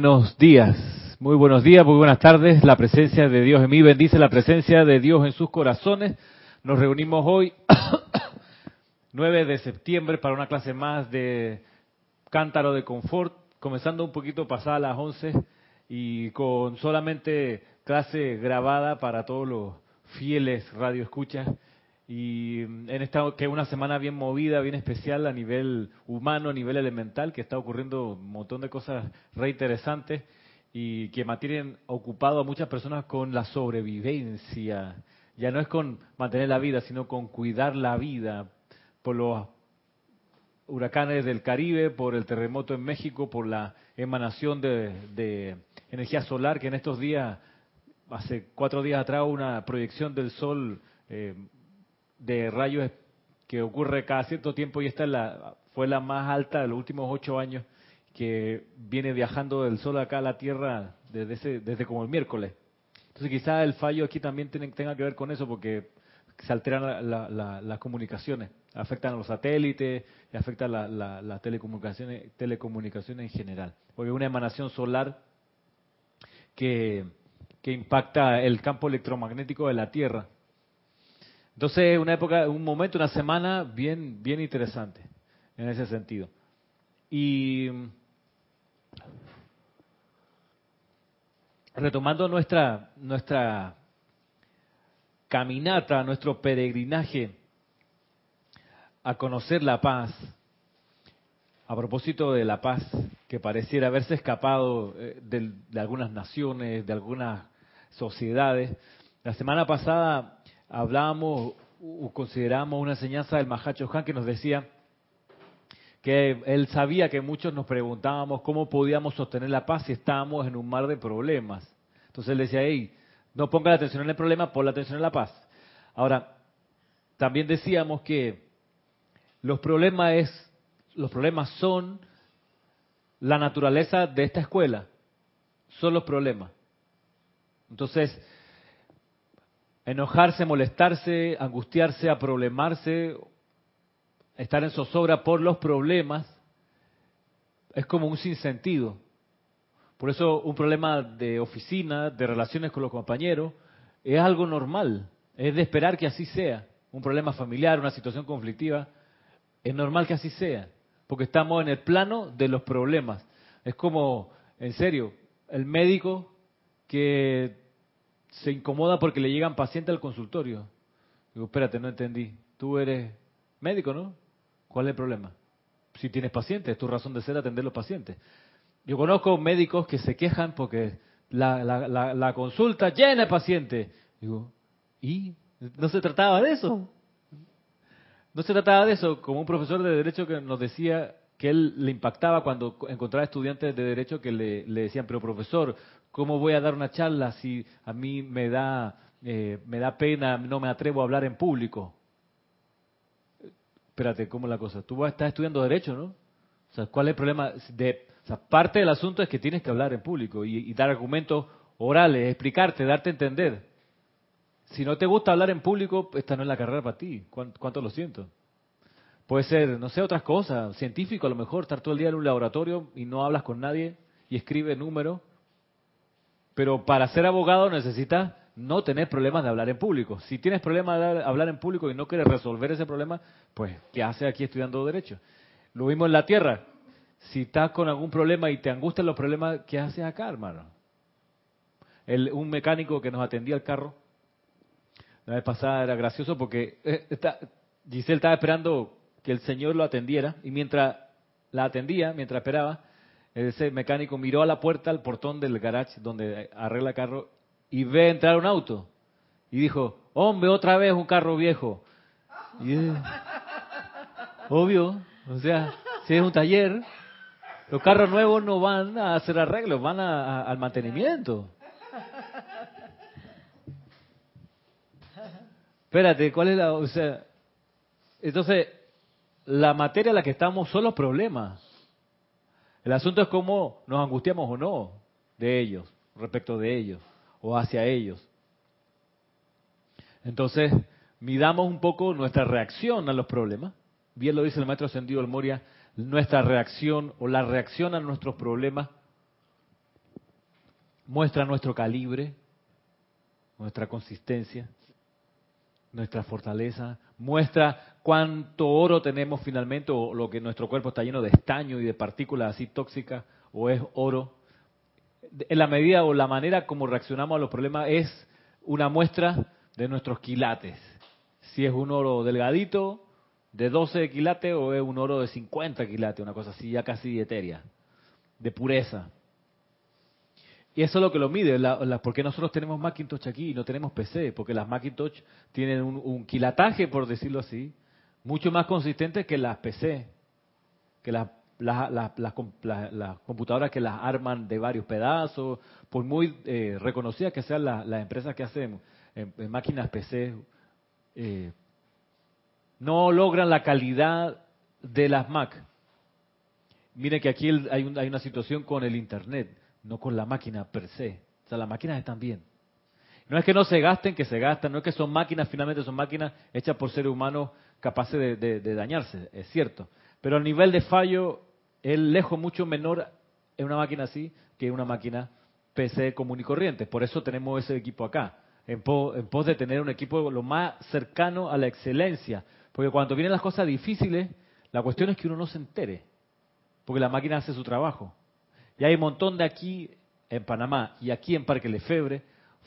Buenos días, muy buenos días, muy buenas tardes. La presencia de Dios en mí bendice la presencia de Dios en sus corazones. Nos reunimos hoy, 9 de septiembre, para una clase más de Cántaro de Confort, comenzando un poquito pasada las 11 y con solamente clase grabada para todos los fieles radioescuchas y en esta que es una semana bien movida, bien especial a nivel humano, a nivel elemental, que está ocurriendo un montón de cosas re interesantes y que mantienen ocupado a muchas personas con la sobrevivencia. Ya no es con mantener la vida, sino con cuidar la vida por los huracanes del Caribe, por el terremoto en México, por la emanación de, energía solar, que en estos días, hace cuatro días atrás, una proyección del sol eh, de rayos que ocurre cada cierto tiempo y esta la, fue la más alta de los últimos ocho años que viene viajando del Sol acá a la Tierra desde, desde como el miércoles. Entonces quizás el fallo aquí también tenga que ver con eso porque se alteran las comunicaciones, afectan a los satélites y afectan las telecomunicaciones, telecomunicaciones en general, porque una emanación solar que, que impacta el campo electromagnético de la Tierra entonces, una época, un momento, una semana bien, bien interesante en ese sentido. Y retomando nuestra, nuestra caminata, nuestro peregrinaje a conocer la paz, a propósito de la paz que pareciera haberse escapado eh, de, de algunas naciones, de algunas sociedades, la semana pasada hablábamos o consideramos una enseñanza del Mahacho Han que nos decía que él sabía que muchos nos preguntábamos cómo podíamos sostener la paz si estábamos en un mar de problemas. Entonces él decía, hey, no ponga la atención en el problema, pon la atención en la paz. Ahora, también decíamos que los problemas es, los problemas son la naturaleza de esta escuela, son los problemas. Entonces, enojarse, molestarse, angustiarse, aproblemarse, estar en zozobra por los problemas, es como un sinsentido. Por eso un problema de oficina, de relaciones con los compañeros, es algo normal, es de esperar que así sea. Un problema familiar, una situación conflictiva, es normal que así sea, porque estamos en el plano de los problemas. Es como, en serio, el médico que se incomoda porque le llegan pacientes al consultorio. Digo, espérate, no entendí. Tú eres médico, ¿no? ¿Cuál es el problema? Si tienes pacientes, es tu razón de ser atender los pacientes. Yo conozco médicos que se quejan porque la, la, la, consulta llena de pacientes. Digo, ¿y? No se trataba de eso. No se trataba de eso, como un profesor de derecho que nos decía que él le impactaba cuando encontraba estudiantes de derecho que le, le decían, pero profesor, ¿Cómo voy a dar una charla si a mí me da, eh, me da pena, no me atrevo a hablar en público? Espérate, ¿cómo es la cosa? Tú estás estudiando Derecho, ¿no? O sea, ¿cuál es el problema? De, o sea, parte del asunto es que tienes que hablar en público y, dar argumentos orales, explicarte, darte a entender. Si no te gusta hablar en público, esta no es la carrera para ti. ¿Cuánto, lo siento? Puede ser, no sé, otras cosas. Científico a lo mejor, estar todo el día en un laboratorio y no hablas con nadie y escribe números pero para ser abogado necesitas no tener problemas de hablar en público. Si tienes problemas de hablar en público y no quieres resolver ese problema, pues ¿qué haces aquí estudiando derecho? Lo mismo en la tierra. Si estás con algún problema y te angustian los problemas, ¿qué haces acá, hermano? El, un mecánico que nos atendía el carro, la vez pasada era gracioso porque eh, Giselle estaba esperando que el señor lo atendiera y mientras la atendía, mientras esperaba, ese mecánico miró a la puerta, al portón del garage donde arregla carro y ve entrar un auto. Y dijo, hombre, otra vez un carro viejo. obvio, o sea, si es un taller, los carros nuevos no van a hacer arreglos, van al mantenimiento. Espérate, ¿cuál es la...? O sea, entonces, la materia en la que estamos son los problemas. El asunto es cómo nos angustiamos o no de ellos, respecto de ellos, o hacia ellos. Entonces, midamos un poco nuestra reacción a los problemas. Bien lo dice el maestro ascendido del Moria, nuestra reacción o la reacción a nuestros problemas muestra nuestro calibre, nuestra consistencia, nuestra fortaleza, muestra cuánto oro tenemos finalmente o lo que nuestro cuerpo está lleno de estaño y de partículas así tóxicas o es oro. En la medida o la manera como reaccionamos a los problemas es una muestra de nuestros quilates. Si es un oro delgadito de 12 quilates o es un oro de 50 quilates, una cosa así ya casi etérea, de pureza. Y eso es lo que lo mide, la, porque nosotros tenemos Macintosh aquí y no tenemos PC, porque las Macintosh tienen un, quilataje, por decirlo así, mucho más consistente que las PC, que las, las, computadoras que las arman de varios pedazos, por muy eh, reconocidas que sean las empresas que hacen en, máquinas PC, eh, no logran la calidad de las Mac. Miren que aquí hay, hay una situación con el Internet no con la máquina per se. O sea, las máquinas están bien. No es que no se gasten, que se gastan, no es que son máquinas, finalmente son máquinas hechas por seres humanos capaces de, dañarse, es cierto. Pero el nivel de fallo es lejos mucho menor en una máquina así que en una máquina PC común y corriente. Por eso tenemos ese equipo acá, en pos de tener un equipo lo más cercano a la excelencia. Porque cuando vienen las cosas difíciles, la cuestión es que uno no se entere, porque la máquina hace su trabajo. Y hay un montón de aquí en Panamá y aquí en Parque Lefebre,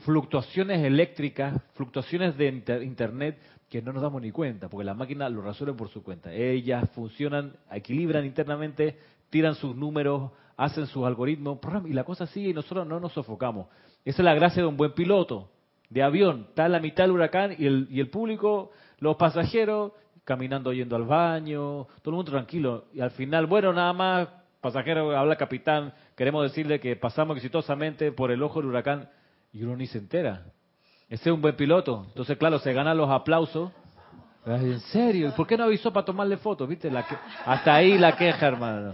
fluctuaciones eléctricas, fluctuaciones de internet que no nos damos ni cuenta, porque la máquina lo resuelve por su cuenta. Ellas funcionan, equilibran internamente, tiran sus números, hacen sus algoritmos, y la cosa sigue y nosotros no nos sofocamos. Esa es la gracia de un buen piloto de avión. Está en la mitad del huracán y el, y el público, los pasajeros, caminando yendo al baño, todo el mundo tranquilo. Y al final, bueno, nada más pasajero, habla capitán, queremos decirle que pasamos exitosamente por el ojo del huracán y uno ni se entera. Ese es un buen piloto. Entonces, claro, se ganan los aplausos. ¿En serio? ¿Y por qué no avisó para tomarle fotos? ¿Viste? La que... Hasta ahí la queja, hermano.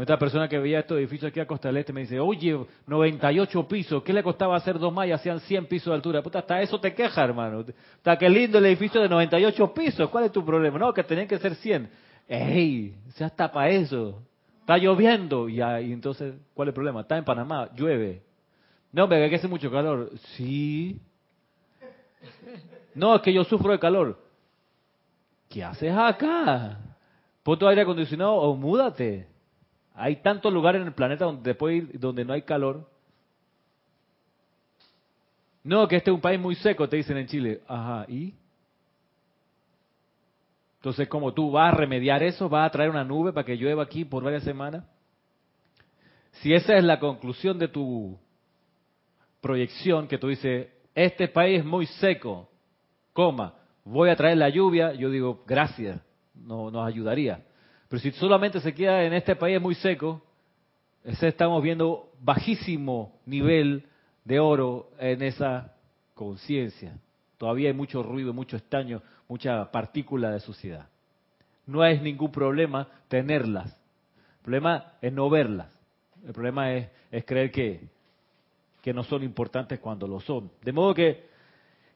Esta persona que veía estos edificios aquí a Costa del Este me dice, oye, 98 pisos, ¿qué le costaba hacer dos más y hacían 100 pisos de altura? Puta, hasta eso te queja, hermano. Está qué lindo el edificio de 98 pisos, ¿cuál es tu problema? No, que tenían que ser 100. ¡Ey! Se hasta para eso. Está lloviendo. Y, y entonces, ¿cuál es el problema? Está en Panamá, llueve. No, me que hace mucho calor. Sí. No, es que yo sufro de calor. ¿Qué haces acá? Pon tu aire acondicionado o múdate. Hay tantos lugares en el planeta donde puedes ir donde no hay calor. No, que este es un país muy seco, te dicen en Chile. Ajá, ¿y? Entonces, ¿cómo tú vas a remediar eso? ¿Vas a traer una nube para que llueva aquí por varias semanas? Si esa es la conclusión de tu proyección, que tú dices, este país es muy seco, coma, voy a traer la lluvia, yo digo, gracias, no, nos ayudaría. Pero si solamente se queda en este país muy seco, estamos viendo bajísimo nivel de oro en esa conciencia. Todavía hay mucho ruido, mucho estaño, mucha partícula de suciedad. No es ningún problema tenerlas. El problema es no verlas. El problema es, creer que, que no son importantes cuando lo son. De modo que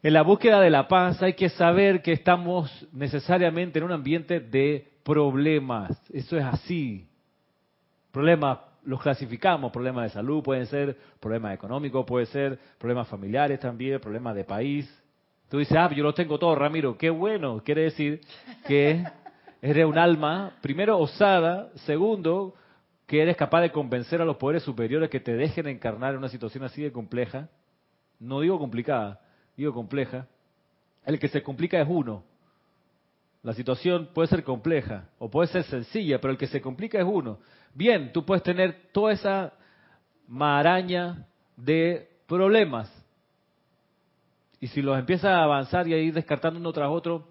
en la búsqueda de la paz hay que saber que estamos necesariamente en un ambiente de problemas. Eso es así. Problemas los clasificamos, problemas de salud pueden ser, problemas económicos pueden ser, problemas familiares también, problemas de país, Tú dices, ah, yo lo tengo todo, Ramiro. Qué bueno. Quiere decir que eres un alma, primero, osada. Segundo, que eres capaz de convencer a los poderes superiores que te dejen encarnar en una situación así de compleja. No digo complicada, digo compleja. El que se complica es uno. La situación puede ser compleja o puede ser sencilla, pero el que se complica es uno. Bien, tú puedes tener toda esa maraña de problemas, y si los empiezas a avanzar y a ir descartando uno tras otro,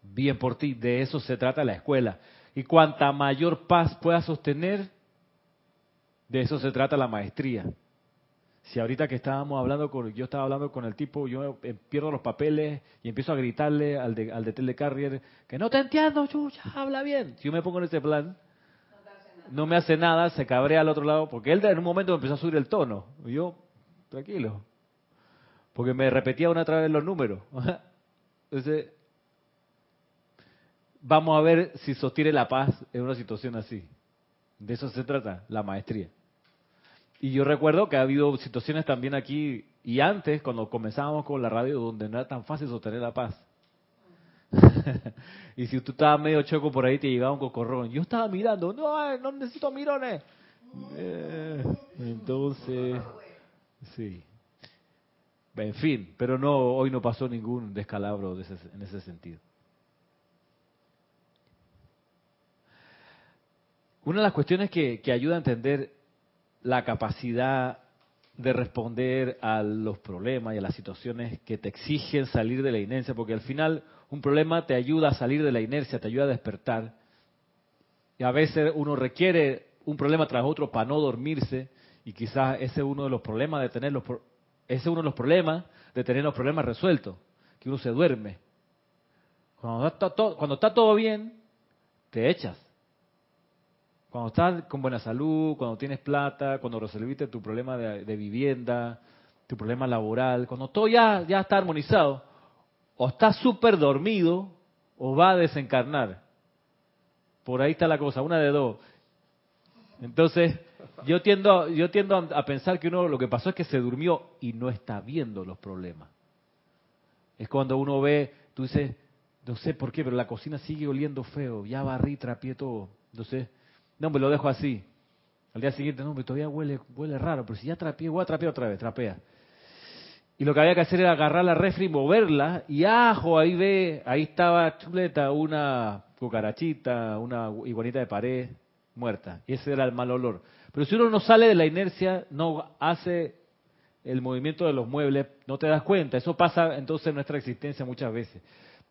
bien por ti. De eso se trata la escuela. Y cuanta mayor paz puedas sostener, de eso se trata la maestría. Si ahorita que estábamos hablando con, yo estaba hablando con el tipo, yo pierdo los papeles y empiezo a gritarle al de, al de telecarrier que no te entiendo, chucha, habla bien. Si yo me pongo en ese plan, no me hace nada, se cabrea al otro lado, porque él en un momento empezó a subir el tono. Y yo, tranquilo, porque me repetía una otra vez los números. Entonces, vamos a ver si sostiene la paz en una situación así. De eso se trata, la maestría. Y yo recuerdo que ha habido situaciones también aquí y antes, cuando comenzábamos con la radio, donde no era tan fácil sostener la paz. y si tú estabas medio choco por ahí, te llegaba un cocorrón. Yo estaba mirando, no, no necesito mirones. Eh, entonces, sí. En fin, pero no, hoy no pasó ningún descalabro en ese sentido. Una de las cuestiones que, que ayuda a entender la capacidad de responder a los problemas y a las situaciones que te exigen salir de la inercia, porque al final un problema te ayuda a salir de la inercia, te ayuda a despertar. Y a veces uno requiere un problema tras otro para no dormirse, y quizás ese es uno de los problemas de tener los ese es uno de los problemas de tener los problemas resueltos, que uno se duerme. Cuando está todo, cuando está todo bien, te echas. Cuando estás con buena salud, cuando tienes plata, cuando resolviste tu problema de, vivienda, tu problema laboral, cuando todo ya, está armonizado, o estás súper dormido o va a desencarnar. Por ahí está la cosa, una de dos. Entonces, yo tiendo, yo tiendo a pensar que uno lo que pasó es que se durmió y no está viendo los problemas. Es cuando uno ve, tú dices, no sé por qué, pero la cocina sigue oliendo feo, ya barrí, trapié todo. Entonces, no, me lo dejo así. Al día siguiente, no, me todavía huele, huele raro, pero si ya trapeé, voy a trapear otra vez, trapea. Y lo que había que hacer era agarrar la refri y moverla, y ajo, ahí ve, ahí estaba chuleta, una cucarachita, una iguanita de pared muerta. Y ese era el mal olor. Pero si uno no sale de la inercia, no hace el movimiento de los muebles, no te das cuenta. Eso pasa entonces en nuestra existencia muchas veces.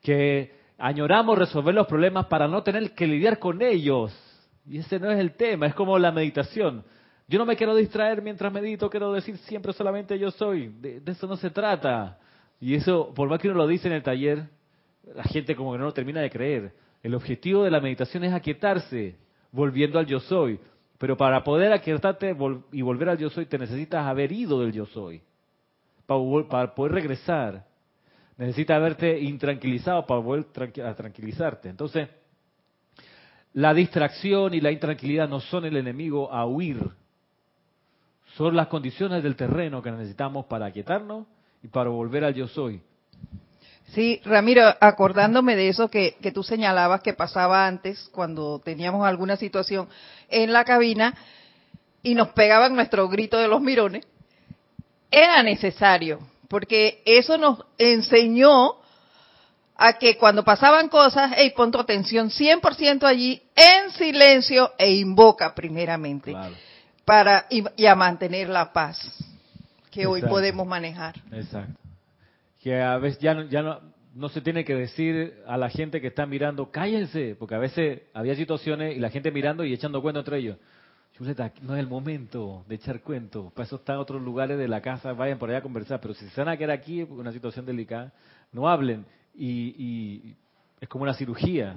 Que añoramos resolver los problemas para no tener que lidiar con ellos. Y ese no es el tema, es como la meditación. Yo no me quiero distraer mientras medito, quiero decir siempre solamente yo soy. De, eso no se trata. Y eso, por más que uno lo dice en el taller, la gente como que no lo termina de creer. El objetivo de la meditación es aquietarse, volviendo al yo soy. Pero para poder aquietarte y volver al yo soy, te necesitas haber ido del yo soy. Para, poder regresar, necesitas haberte intranquilizado para volver a tranquilizarte. Entonces, la distracción y la intranquilidad no son el enemigo a huir. Son las condiciones del terreno que necesitamos para aquietarnos y para volver al yo soy. Sí, Ramiro, acordándome de eso que, que tú señalabas que pasaba antes, cuando teníamos alguna situación en la cabina y nos pegaban nuestro grito de los mirones, era necesario, porque eso nos enseñó a que cuando pasaban cosas, hey, pon tu atención 100% allí, en silencio, e invoca primeramente, para y, a mantener la paz que hoy podemos manejar. Exacto. Que a veces ya, no, ya no, no se tiene que decir a la gente que está mirando, cállense, porque a veces había situaciones y la gente mirando y echando cuenta entre ellos. Chuleta, no es el momento de echar cuento. Para eso están otros lugares de la casa, vayan por allá a conversar. Pero si se van a quedar aquí, una situación delicada, no hablen y, es como una cirugía.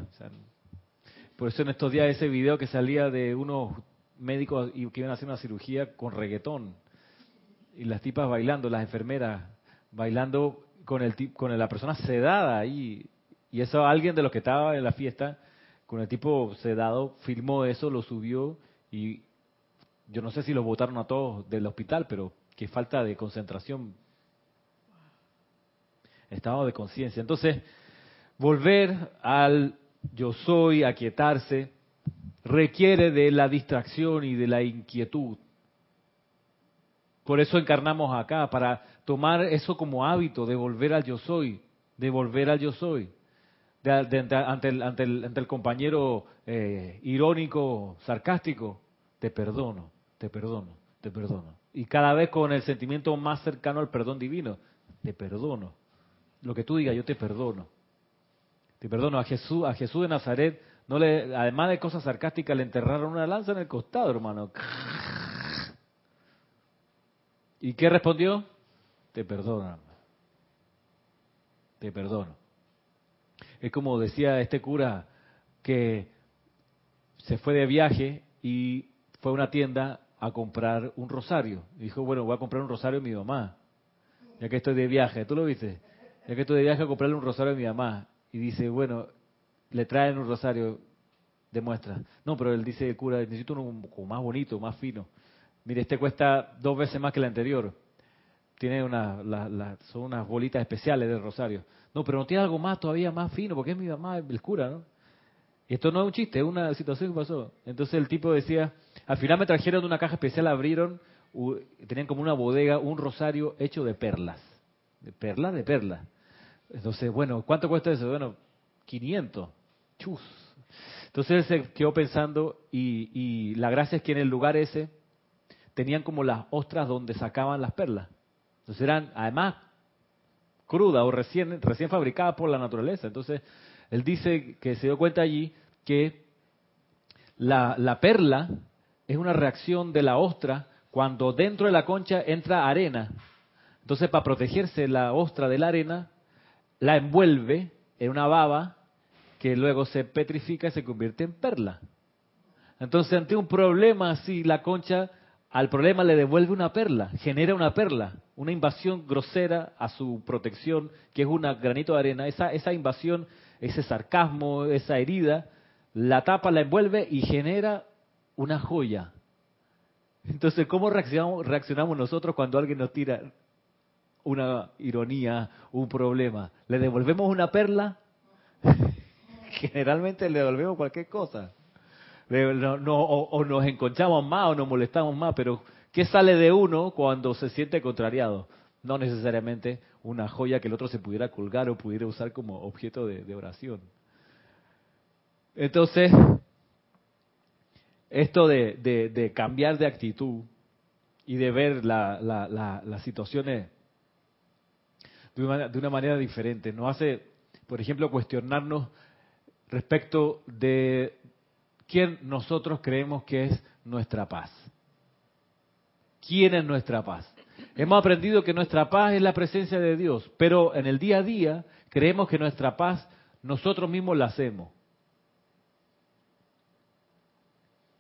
por eso en estos días ese video que salía de unos médicos y que iban a hacer una cirugía con reggaetón y las tipas bailando, las enfermeras bailando con el con la persona sedada ahí y eso alguien de los que estaba en la fiesta con el tipo sedado filmó eso, lo subió y yo no sé si los votaron a todos del hospital, pero qué falta de concentración estado de conciencia. Entonces, volver al yo soy, aquietarse, requiere de la distracción y de la inquietud. Por eso encarnamos acá, para tomar eso como hábito de volver al yo soy, de volver al yo soy. ante, el, ante, el, compañero eh, irónico, sarcástico, te perdono, te perdono, te perdono. Y cada vez con el sentimiento más cercano al perdón divino, te perdono lo que tú digas, yo te perdono. Te perdono. A Jesús, a Jesús de Nazaret, no le, además de cosas sarcásticas, le enterraron una lanza en el costado, hermano. ¿Y qué respondió? Te perdono. Te perdono. Es como decía este cura que se fue de viaje y fue a una tienda a comprar un rosario. dijo, bueno, voy a comprar un rosario a mi mamá, ya que estoy de viaje. ¿Tú lo viste? Ya que tú de viaje a comprarle un rosario a mi mamá. Y dice, bueno, le traen un rosario de muestra. No, pero él dice, cura, necesito uno más bonito, más fino. mire, este cuesta dos veces más que el anterior. Tiene una, son unas bolitas especiales del rosario. No, pero no tiene algo más, todavía más fino, porque es mi mamá, el cura, ¿no? Y esto no es un chiste, es una situación que pasó. Entonces el tipo decía, al final me trajeron una caja especial, abrieron, tenían como una bodega, un rosario hecho de perlas. De perlas, de perlas. Entonces, bueno, ¿cuánto cuesta eso? Bueno, 500. Chus. Entonces él se quedó pensando y, y la gracia es que en el lugar ese tenían como las ostras donde sacaban las perlas. Entonces eran, además, crudas o recién, recién fabricadas por la naturaleza. Entonces, él dice que se dio cuenta allí que la perla es una reacción de la ostra cuando dentro de la concha entra arena. Entonces, para protegerse la ostra de la arena, la envuelve en una baba que luego se petrifica y se convierte en perla. Entonces, ante un problema así, la concha al problema le devuelve una perla, genera una perla, una invasión grosera a su protección, que es un granito de arena. Esa, esa invasión, ese sarcasmo, esa herida, la tapa, la envuelve y genera una joya. Entonces, ¿cómo reaccionamos, reaccionamos nosotros cuando alguien nos tira una ironía, un problema? ¿Le devolvemos una perla? Generalmente le devolvemos cualquier cosa no, o, nos enconchamos más o nos molestamos más, pero ¿qué sale de uno cuando se siente contrariado? No necesariamente una joya que el otro se pudiera colgar o pudiera usar como objeto de, oración. Entonces, esto de, cambiar de actitud y de ver las situaciones de una, de una manera diferente nos hace, por ejemplo, cuestionarnos respecto de quién nosotros creemos que es nuestra paz. ¿Quién es nuestra paz? Hemos aprendido que nuestra paz es la presencia de Dios, pero en el día a día creemos que nuestra paz nosotros mismos la hacemos.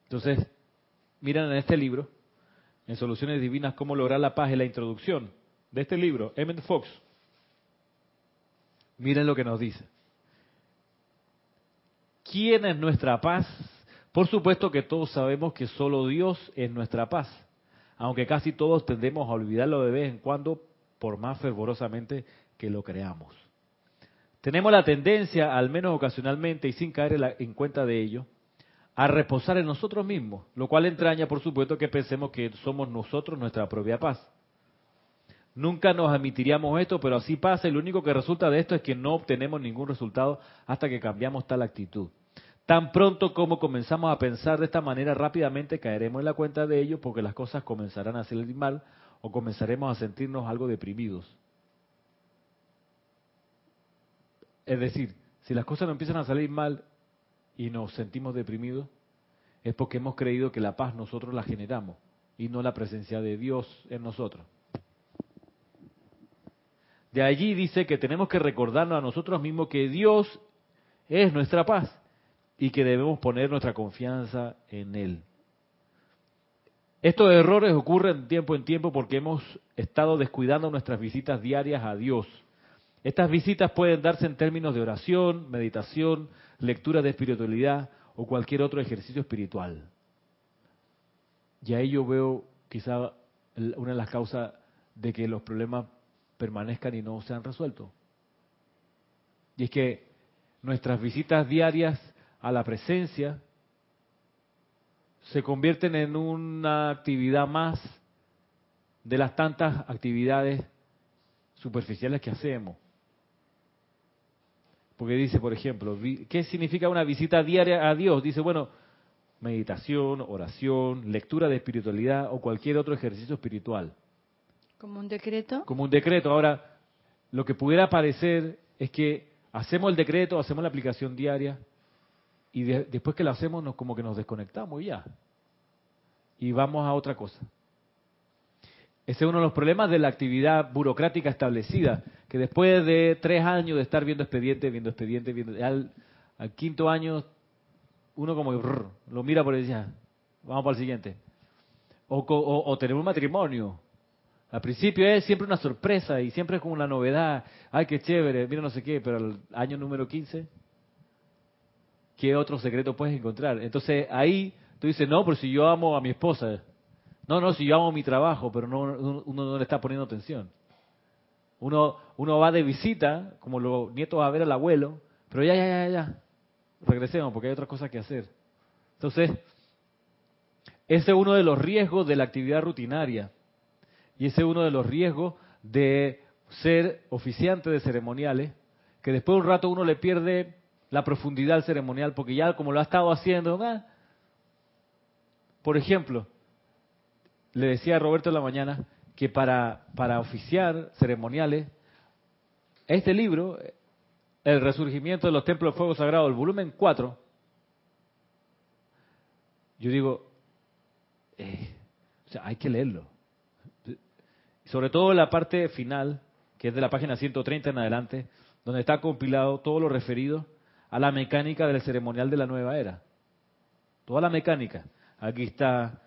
Entonces, miren en este libro, en Soluciones Divinas, cómo lograr la paz, en la introducción de este libro, Emmett Fox. Miren lo que nos dice. ¿Quién es nuestra paz? Por supuesto que todos sabemos que solo Dios es nuestra paz, aunque casi todos tendemos a olvidarlo de vez en cuando, por más fervorosamente que lo creamos. Tenemos la tendencia, al menos ocasionalmente y sin caer en, cuenta de ello, a reposar en nosotros mismos, lo cual entraña, por supuesto, que pensemos que somos nosotros nuestra propia paz. Nunca nos admitiríamos esto, pero así pasa y lo único que resulta de esto es que no obtenemos ningún resultado hasta que cambiamos tal actitud. Tan pronto como comenzamos a pensar de esta manera, rápidamente caeremos en la cuenta de ello porque las cosas comenzarán a salir mal o comenzaremos a sentirnos algo deprimidos. Es decir, si las cosas no empiezan a salir mal y nos sentimos deprimidos, es porque hemos creído que la paz nosotros la generamos y no la presencia de Dios en nosotros. De allí dice que tenemos que recordarnos a nosotros mismos que Dios es nuestra paz y que debemos poner nuestra confianza en Él. Estos errores ocurren tiempo en tiempo porque hemos estado descuidando nuestras visitas diarias a Dios. Estas visitas pueden darse en términos de oración, meditación, lectura de espiritualidad o cualquier otro ejercicio espiritual. Y ahí yo veo quizá una de las causas de que los problemas permanezcan y no se han resuelto. Y es que nuestras visitas diarias a la presencia, se convierten en una actividad más de las tantas actividades superficiales que hacemos. Porque dice, por ejemplo, ¿qué significa una visita diaria a Dios? Dice, bueno, meditación, oración, lectura de espiritualidad o cualquier otro ejercicio espiritual. ¿Como un decreto? Como un decreto. Ahora, lo que pudiera parecer es que hacemos el decreto, hacemos la aplicación diaria, y después que lo hacemos nos como que nos desconectamos y ya. Y vamos a otra cosa. Ese es uno de los problemas de la actividad burocrática establecida, que después de tres años de estar viendo expediente, viendo expediente, viendo al, quinto año uno como lo mira por dice, ah, vamos para el siguiente. O, o, tener un matrimonio. Al principio es siempre una sorpresa y siempre es como una novedad. Ay, qué chévere, mira no sé qué, pero al año número 15 ¿qué otro secreto puedes encontrar? Entonces ahí tú dices, no, pero si yo amo a mi esposa, No, no, si yo hago mi trabajo, pero no, uno no le está poniendo atención. Uno, uno va de visita, como los nietos a ver al abuelo, pero ya, ya, ya, ya. Regresemos porque hay otras cosas que hacer. Entonces, ese es uno de los riesgos de la actividad rutinaria. Y ese es uno de los riesgos de ser oficiante de ceremoniales, que después de un rato uno le pierde la profundidad al ceremonial, porque ya como lo ha estado haciendo, por ejemplo, le decía a Roberto en la mañana que para, para oficiar ceremoniales, este libro, El resurgimiento de los templos de fuego sagrado, el volumen 4, yo digo, eh, o sea, hay que leerlo. Sobre todo la parte final, que es de la página 130 en adelante, donde está compilado todo lo referido a la mecánica del ceremonial de la nueva era. Toda la mecánica. Aquí está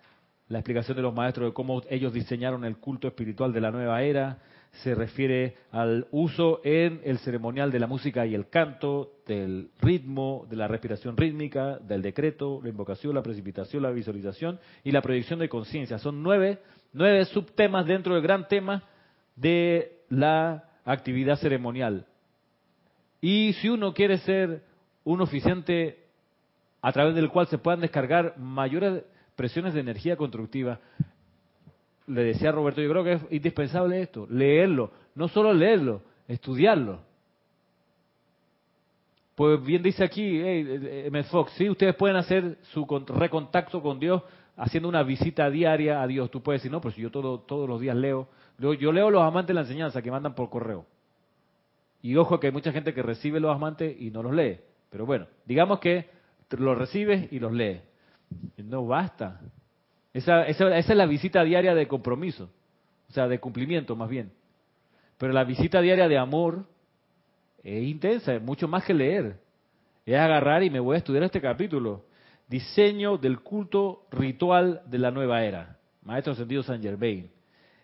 la explicación de los maestros de cómo ellos diseñaron el culto espiritual de la nueva era, se refiere al uso en el ceremonial de la música y el canto, del ritmo, de la respiración rítmica, del decreto, la invocación, la precipitación, la visualización y la proyección de conciencia. Son nueve, nueve subtemas dentro del gran tema de la actividad ceremonial. Y si uno quiere ser un oficiante a través del cual se puedan descargar mayores presiones de energía constructiva, le decía Roberto, yo creo que es indispensable esto, leerlo, no solo leerlo, estudiarlo. Pues bien dice aquí hey, eh, M. Fox, sí, ustedes pueden hacer su recontacto con Dios haciendo una visita diaria a Dios. Tú puedes decir, no, pues yo todo, todos los días leo. Yo, leo los amantes de la enseñanza que mandan por correo. Y ojo que hay mucha gente que recibe los amantes y no los lee. Pero bueno, digamos que los recibes y los lees. No basta. Esa, es la visita diaria de compromiso, o sea, de cumplimiento más bien. Pero la visita diaria de amor es intensa, es mucho más que leer. Es agarrar y me voy a estudiar este capítulo. Diseño del culto ritual de la nueva era. Maestro Sentido San Germain.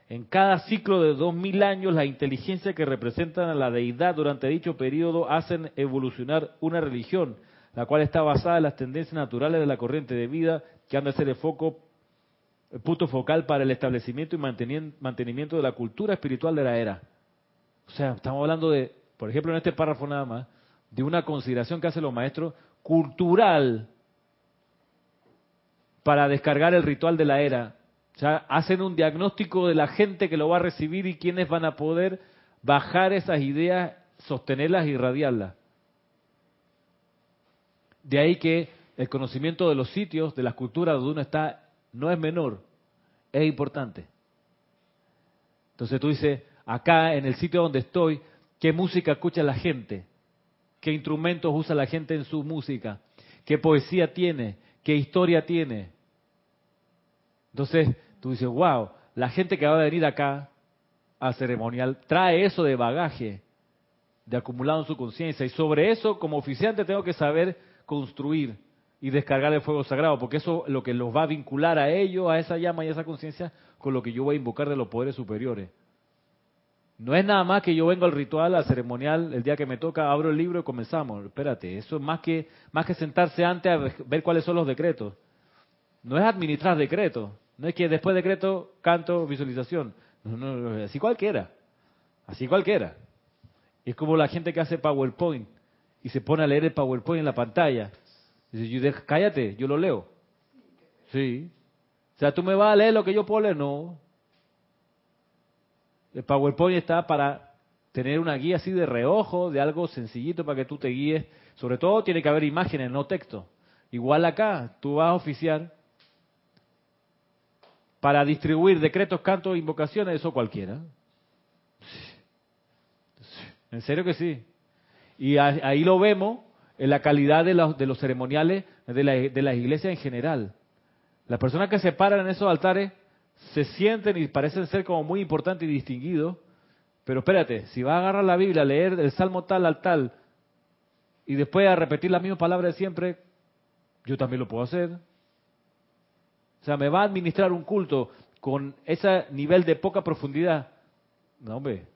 En cada ciclo de dos mil años, la inteligencia que representan a la deidad durante dicho periodo hacen evolucionar una religión, la cual está basada en las tendencias naturales de la corriente de vida que han de ser el foco el punto focal para el establecimiento y mantenimiento de la cultura espiritual de la era. O sea, estamos hablando de, por ejemplo, en este párrafo nada más, de una consideración que hacen los maestros cultural para descargar el ritual de la era. O sea, hacen un diagnóstico de la gente que lo va a recibir y quiénes van a poder bajar esas ideas, sostenerlas y irradiarlas. De ahí que el conocimiento de los sitios, de las culturas donde uno está no es menor, es importante. Entonces tú dices, acá en el sitio donde estoy, ¿qué música escucha la gente? ¿Qué instrumentos usa la gente en su música? ¿Qué poesía tiene? ¿Qué historia tiene? Entonces tú dices, wow, la gente que va a venir acá al ceremonial trae eso de bagaje, de acumulado en su conciencia. Y sobre eso, como oficiante, tengo que saber construir y descargar el fuego sagrado, porque eso es lo que los va a vincular a ellos, a esa llama y a esa conciencia, con lo que yo voy a invocar de los poderes superiores. No es nada más que yo vengo al ritual, al ceremonial, el día que me toca, abro el libro y comenzamos. Espérate, eso es más que, más que sentarse antes a ver cuáles son los decretos. No es administrar decretos. No es que después de decreto, canto, visualización. No, no, así cualquiera. Así cualquiera. Es como la gente que hace PowerPoint y se pone a leer el PowerPoint en la pantalla Dice, cállate, yo lo leo. Sí. O sea, ¿tú me vas a leer lo que yo puedo leer? No. El PowerPoint está para tener una guía así de reojo, de algo sencillito para que tú te guíes. Sobre todo tiene que haber imágenes, no texto. Igual acá, tú vas a oficiar para distribuir decretos, cantos, invocaciones, eso cualquiera. En serio que sí. Y ahí lo vemos en la calidad de los, de los ceremoniales de, la, de las iglesias en general. Las personas que se paran en esos altares se sienten y parecen ser como muy importantes y distinguidos, pero espérate, si vas a agarrar la Biblia, a leer el salmo tal al tal, y después a repetir la misma palabra de siempre, yo también lo puedo hacer. O sea, me va a administrar un culto con ese nivel de poca profundidad. No, hombre,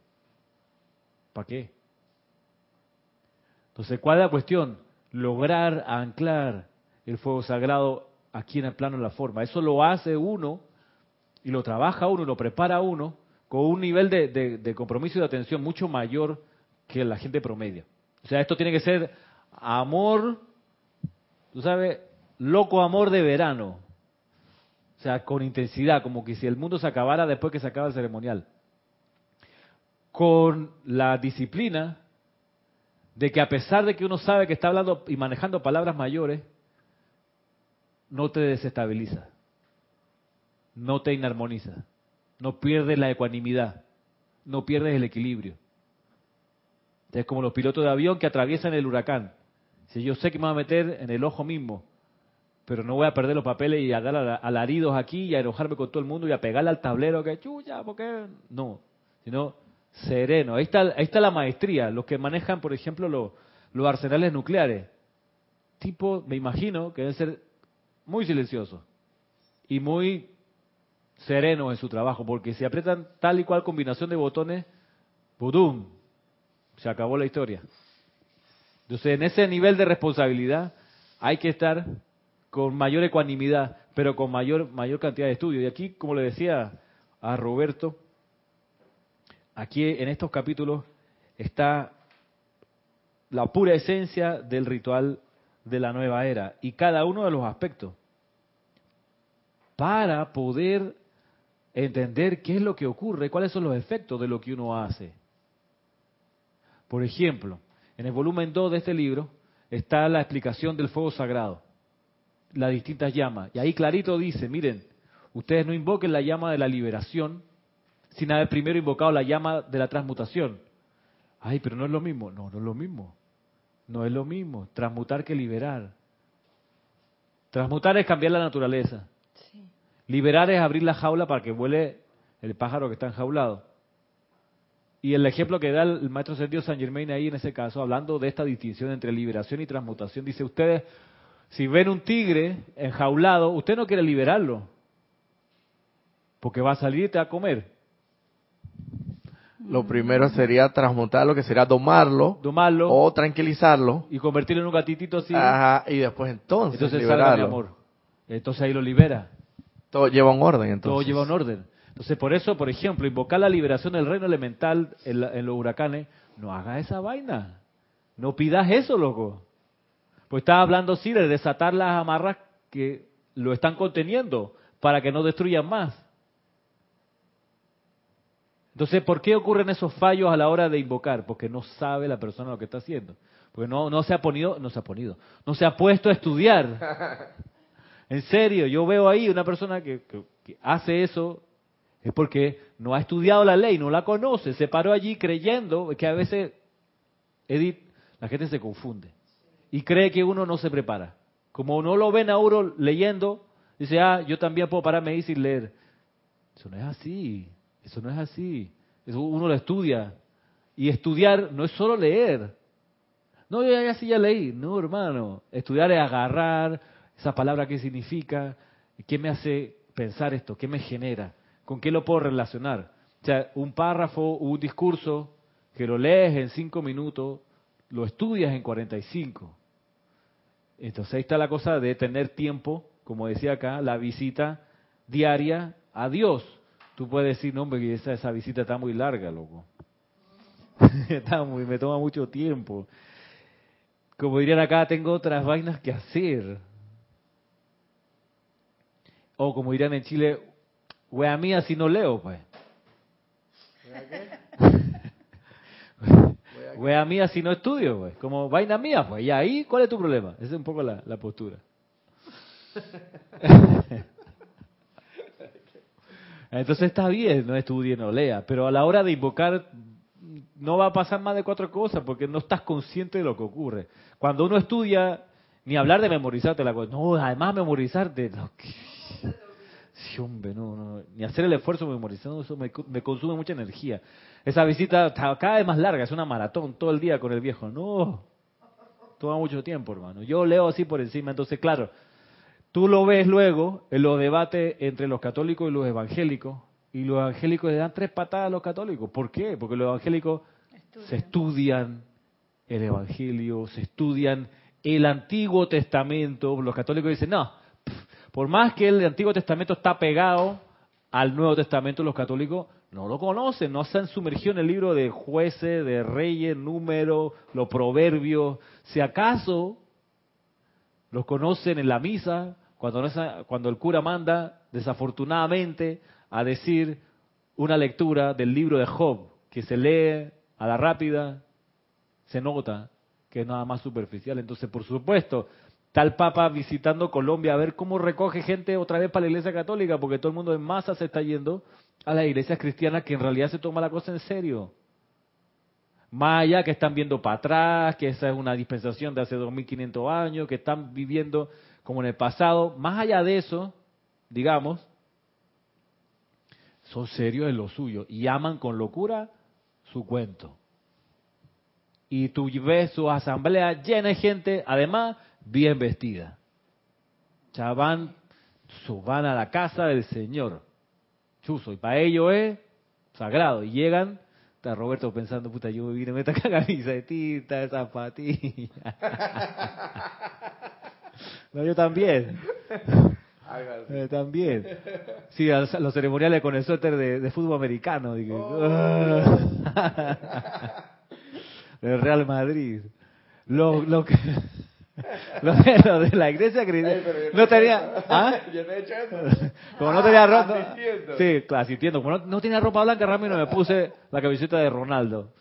¿para qué? Entonces, ¿cuál es la cuestión? Lograr anclar el fuego sagrado aquí en el plano de la forma. Eso lo hace uno y lo trabaja uno, lo prepara uno con un nivel de, de compromiso y de atención mucho mayor que la gente promedia. O sea, esto tiene que ser amor, tú sabes, loco amor de verano. O sea, con intensidad, como que si el mundo se acabara después que se acaba el ceremonial. Con la disciplina de que a pesar de que uno sabe que está hablando y manejando palabras mayores, no te desestabiliza, no te inarmoniza, no pierdes la ecuanimidad, no pierdes el equilibrio. Es como los pilotos de avión que atraviesan el huracán. Si yo sé que me va a meter en el ojo mismo, pero no voy a perder los papeles y a dar alaridos aquí y a enojarme con todo el mundo y a pegarle al tablero que chucha, porque no, sino sereno. Ahí está, ahí está la maestría, los que manejan, por ejemplo, los, los arsenales nucleares. Tipo, me imagino que deben ser muy silenciosos y muy serenos en su trabajo, porque si aprietan tal y cual combinación de botones, ¡budum! Se acabó la historia. Entonces, en ese nivel de responsabilidad hay que estar con mayor ecuanimidad, pero con mayor, mayor cantidad de estudio. Y aquí, como le decía a Roberto, aquí en estos capítulos está la pura esencia del ritual de la nueva era y cada uno de los aspectos para poder entender qué es lo que ocurre, cuáles son los efectos de lo que uno hace. Por ejemplo, en el volumen 2 de este libro está la explicación del fuego sagrado, las distintas llamas. Y ahí clarito dice, miren, ustedes no invoquen la llama de la liberación sin haber primero invocado la llama de la transmutación. Ay, pero no es lo mismo. No, no es lo mismo. No es lo mismo. Transmutar que liberar. Transmutar es cambiar la naturaleza. Liberar es abrir la jaula para que vuele el pájaro que está enjaulado. Y el ejemplo que da el maestro Sergio San Germain ahí en ese caso, hablando de esta distinción entre liberación y transmutación, dice, ustedes, si ven un tigre enjaulado, usted no quiere liberarlo, porque va a salir y te va a comer. Lo primero sería transmutarlo, que sería domarlo, domarlo o tranquilizarlo. Y convertirlo en un gatitito así. Ajá, y después entonces, entonces liberarlo. amor. Entonces ahí lo libera. Todo lleva un orden, entonces. Todo lleva un orden. Entonces, por eso, por ejemplo, invocar la liberación del reino elemental en, los huracanes, no hagas esa vaina. No pidas eso, loco. Pues estaba hablando, sí, de desatar las amarras que lo están conteniendo para que no destruyan más. Entonces, ¿por qué ocurren esos fallos a la hora de invocar? Porque no sabe la persona lo que está haciendo. Porque no, no se ha ponido, no se ha ponido, no se ha puesto a estudiar. En serio, yo veo ahí una persona que hace eso es porque no ha estudiado la ley, no la conoce, se paró allí creyendo que a veces, Edith, la gente se confunde y cree que uno no se prepara. Como no lo ven a uno leyendo, dice, ah, yo también puedo pararme y sin leer. Eso no es así, eso no es así. Eso uno lo estudia. Y estudiar no es solo leer. No, yo ya sí ya leí. No, hermano. Estudiar es agarrar esa palabra qué significa, qué me hace pensar esto, qué me genera. ¿Con qué lo puedo relacionar? O sea, un párrafo, un discurso que lo lees en cinco minutos, lo estudias en 45. Entonces ahí está la cosa de tener tiempo, como decía acá, la visita diaria a Dios. Tú puedes decir, no, hombre, esa, esa visita está muy larga, loco. está muy, me toma mucho tiempo. Como dirían acá, tengo otras vainas que hacer. O como dirían en Chile, Wea mía si no leo, pues. Wea mía si no estudio, pues. Como vaina mía, pues. Y ahí, ¿cuál es tu problema? Esa es un poco la, la postura. Entonces está bien, no estudie, no lea, pero a la hora de invocar no va a pasar más de cuatro cosas porque no estás consciente de lo que ocurre. Cuando uno estudia, ni hablar de memorizarte la cosa, no, además memorizarte, que Sí, hombre, no, no, ni hacer el esfuerzo memorizando eso me, me, consume mucha energía. Esa visita cada vez más larga, es una maratón todo el día con el viejo. No, toma mucho tiempo, hermano. Yo leo así por encima, entonces, claro, tú lo ves luego en los debates entre los católicos y los evangélicos, y los evangélicos le dan tres patadas a los católicos. ¿Por qué? Porque los evangélicos se estudian el evangelio, se estudian el Antiguo Testamento. Los católicos dicen, no, por más que el Antiguo Testamento está pegado al Nuevo Testamento los católicos no lo conocen, no se han sumergido en el libro de jueces, de reyes, números, los proverbios. Si acaso los conocen en la misa, cuando, cuando el cura manda, desafortunadamente, a decir una lectura del libro de Job, que se lee a la rápida, se nota que es nada más superficial. Entonces, por supuesto, tal Papa visitando Colombia a ver cómo recoge gente otra vez para la Iglesia Católica, porque todo el mundo en masa se está yendo a las iglesias cristianas que en realidad se toma la cosa en serio. Más allá que están viendo para atrás, que esa es una dispensación de hace 2500 años, que están viviendo como en el pasado, más allá de eso, digamos, son serios en lo suyo y aman con locura su cuento. Y tú ves su asamblea llena de gente, además, bien vestida. Ya van, van a la casa del Señor. Chuzo, y para ellos es sagrado. Y llegan, está Roberto pensando, puta, yo vine en esta camiseta, zapatillas. no, yo también. Eh, también. Sí, a los, ceremoniales con el suéter de, de fútbol americano. dije, del Real Madrid. Lo, lo que... Lo de, lo de la iglesia cristiana. No tenía. ¿Ah? Yo no he hecho eso. Como no tenía ropa. Asistiendo. Sí, claro, asistiendo. Como no, no tenía ropa blanca, rápido me puse la camiseta de Ronaldo.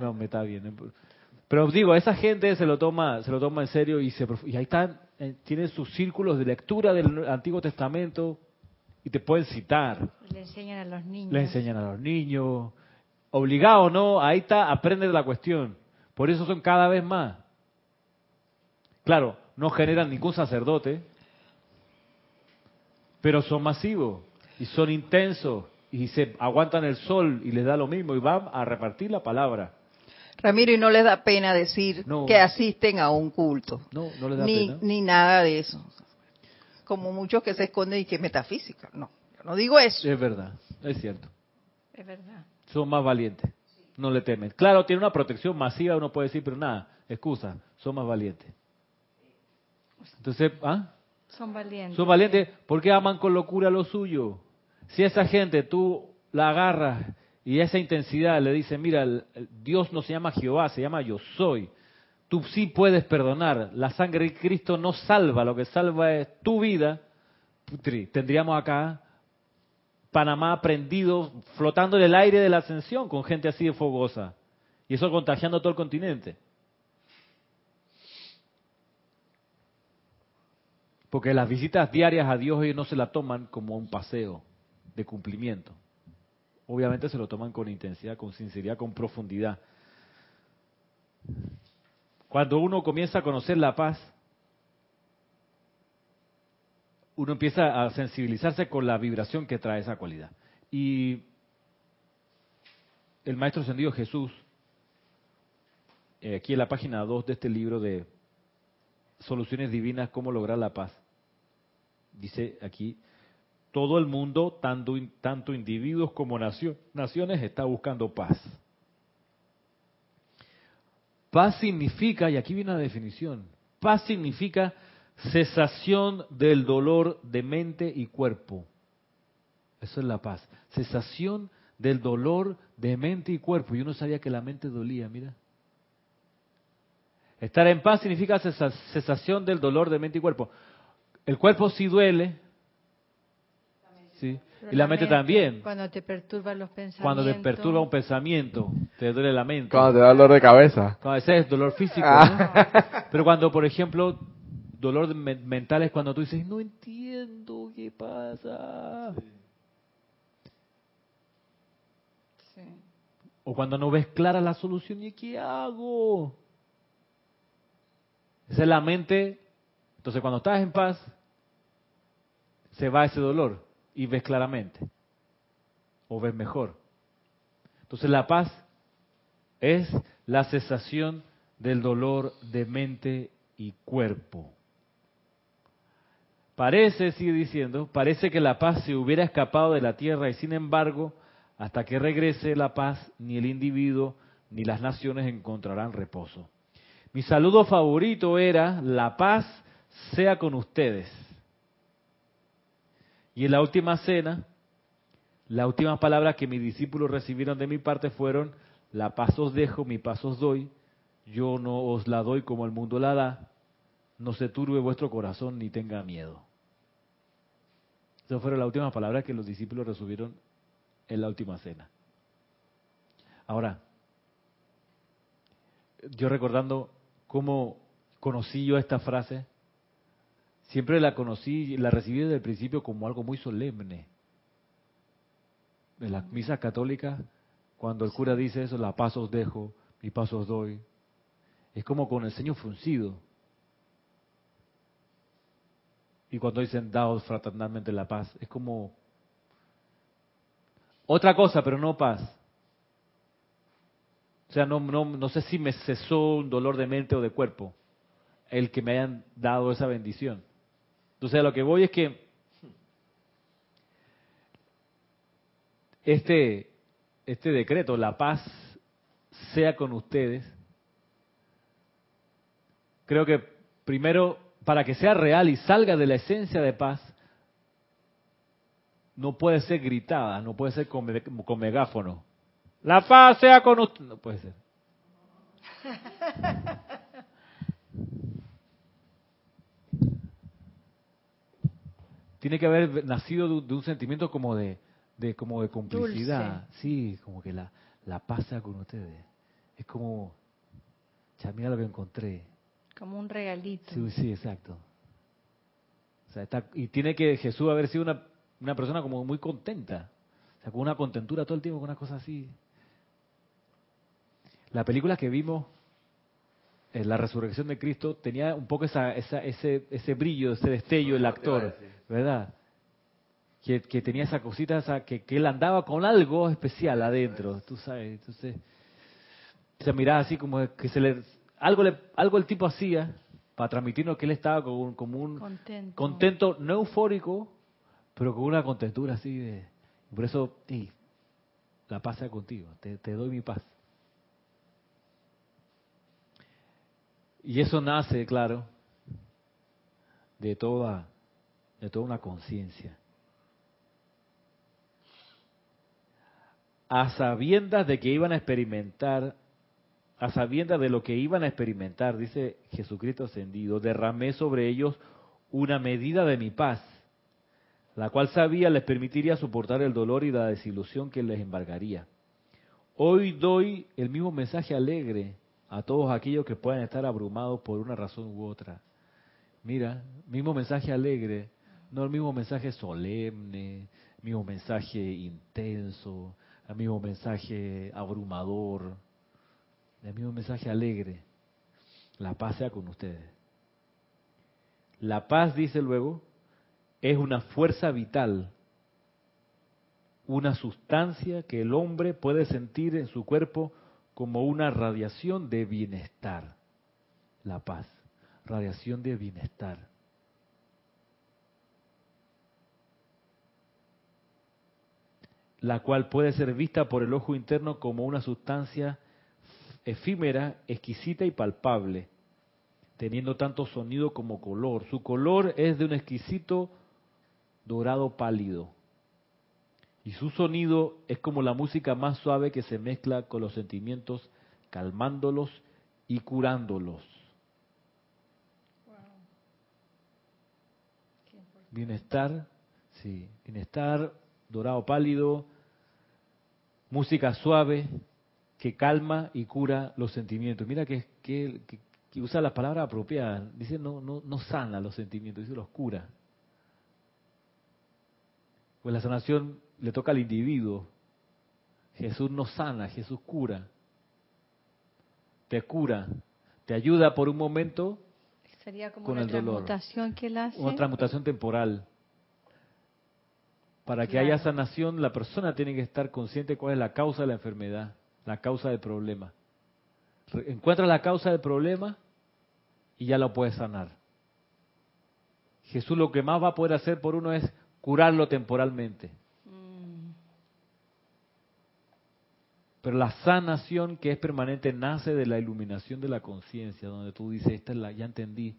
No, me está bien. Pero digo, esa gente se lo toma, se lo toma en serio y se y ahí están, eh, tienen sus círculos de lectura del Antiguo Testamento y te pueden citar. Le enseñan a los niños. Le enseñan a los niños. Obligado no, ahí está, aprende de la cuestión. Por eso son cada vez más. Claro, no generan ningún sacerdote, pero son masivos y son intensos y se aguantan el sol y les da lo mismo y van a repartir la palabra. Ramiro, y no les da pena decir No. que asisten a un culto. No, no les da Ni, pena. ni nada de eso. Como muchos que se esconden y que metafísica. No, yo no digo eso. Es verdad, es cierto. Es verdad. Son más valientes, no le temen. Claro, tiene una protección masiva, uno puede decir, pero nada, excusa, son más valientes. Entonces, ¿ah? Son valientes. Son valientes porque aman con locura lo suyo. Si esa gente tú la agarras y esa intensidad le dice, mira, el- el Dios no se llama Jehová, se llama yo soy. Tú sí puedes perdonar. La sangre de Cristo no salva, lo que salva es tu vida. Putri, Tendríamos acá Panamá prendido, flotando en el aire de la ascensión con gente así de fogosa. Y eso contagiando a todo el continente. Porque las visitas diarias a Dios ellos no se la toman como un paseo de cumplimiento. Obviamente se lo toman con intensidad, con sinceridad, con profundidad. Cuando uno comienza a conocer la paz, uno empieza a sensibilizarse con la vibración que trae esa cualidad. Y el Maestro Ascendido Jesús, eh, aquí en la página 2 de este libro de Soluciones Divinas, cómo lograr la paz, dice aquí, todo el mundo, tanto, tanto individuos como nacio- naciones, está buscando paz. Paz significa, y aquí viene la definición, paz significa cesación del dolor de mente y cuerpo. Eso es la paz. Cesación del dolor de mente y cuerpo. Yo no sabía que la mente dolía, mira. Estar en paz significa cesa- cesación del dolor de mente y cuerpo. El cuerpo sí duele, sí, y la mente también. Cuando te perturban los pensamientos. Cuando te perturba un pensamiento, te duele la mente. Cuando te da dolor de cabeza. Cuando ese es dolor físico, Ah. ¿no? Pero cuando, por ejemplo, dolor mental es cuando tú dices, no entiendo qué pasa. Sí. O cuando no ves clara la solución, ¿y qué hago? Esa es la mente. Entonces, cuando estás en paz, se va ese dolor y ves claramente. O ves mejor. Entonces, la paz es la cesación del dolor de mente y cuerpo. Parece, sigue diciendo, parece que la paz se hubiera escapado de la tierra y sin embargo, hasta que regrese la paz, ni el individuo ni las naciones encontrarán reposo. Mi saludo favorito era, la paz sea con ustedes. Y en la última cena, las últimas palabras que mis discípulos recibieron de mi parte fueron, la paz os dejo, mi paz os doy, yo no os la doy como el mundo la da, no se turbe vuestro corazón ni tenga miedo. Esas fueron las últimas palabras que los discípulos recibieron en la última cena. Ahora, yo recordando cómo conocí yo esta frase, siempre la conocí, la recibí desde el principio como algo muy solemne. En las misas católicas, cuando el cura dice eso, la paz os dejo, mi paz os doy, es como con el ceño fruncido. Y cuando dicen daos fraternalmente la paz, es como otra cosa, pero no paz. O sea, no, no, no sé si me cesó un dolor de mente o de cuerpo el que me hayan dado esa bendición. Entonces, a lo que voy es que este, este decreto, la paz sea con ustedes, creo que primero, para que sea real y salga de la esencia de paz, no puede ser gritada, no puede ser con, con megáfono. La paz sea con ustedes. No puede ser. Tiene que haber nacido de, de un sentimiento como de, de como de complicidad. Dulce. Sí, como que la, la paz sea con ustedes. Es como, ya mira lo que encontré. Como un regalito. Sí, sí, exacto. O sea, está, y tiene que Jesús haber sido una, una persona como muy contenta. O sea, con una contentura todo el tiempo, con una cosa así. La película que vimos, La Resurrección de Cristo, tenía un poco esa, esa, ese, ese brillo, ese destello, el actor, ¿verdad? Que, que tenía esa cosita, esa, que, que él andaba con algo especial adentro, tú sabes. Entonces, esa mirada así como que se le... Algo, le, algo el tipo hacía para transmitirnos que él estaba como un, como un Contento. contento, no eufórico, pero con una contentura así de... Por eso, sí, la paz sea contigo, te, te doy mi paz. Y eso nace, claro, de toda, de toda una conciencia. A sabiendas de que iban a experimentar, a sabiendas de lo que iban a experimentar, dice Jesucristo ascendido, derramé sobre ellos una medida de mi paz, la cual sabía les permitiría soportar el dolor y la desilusión que les embargaría. Hoy doy el mismo mensaje alegre a todos aquellos que puedan estar abrumados por una razón u otra. Mira, mismo mensaje alegre, no el mismo mensaje solemne, mismo mensaje intenso, el mismo mensaje abrumador, el mismo mensaje alegre. La paz sea con ustedes. La paz, dice luego, es una fuerza vital, una sustancia que el hombre puede sentir en su cuerpo como una radiación de bienestar. La paz, radiación de bienestar. La cual puede ser vista por el ojo interno como una sustancia efímera, exquisita y palpable, teniendo tanto sonido como color. Su color es de un exquisito dorado pálido. Y su sonido es como la música más suave que se mezcla con los sentimientos, calmándolos y curándolos. Bienestar, sí, bienestar, dorado pálido, música suave que calma y cura los sentimientos. Mira que, que, que, que usa las palabras apropiadas. Dice no, no, no sana los sentimientos, dice los cura. Pues la sanación le toca al individuo. Jesús no sana, Jesús cura. Te cura, te ayuda por un momento Sería como con una el dolor. transmutación que él hace. una transmutación temporal. Para que Claro. haya sanación, la persona tiene que estar consciente cuál es la causa de la enfermedad, la causa del problema. Encuentra la causa del problema y ya lo puede sanar. Jesús lo que más va a poder hacer por uno es curarlo temporalmente. Pero la sanación que es permanente nace de la iluminación de la conciencia, donde tú dices, esta es la, ya entendí,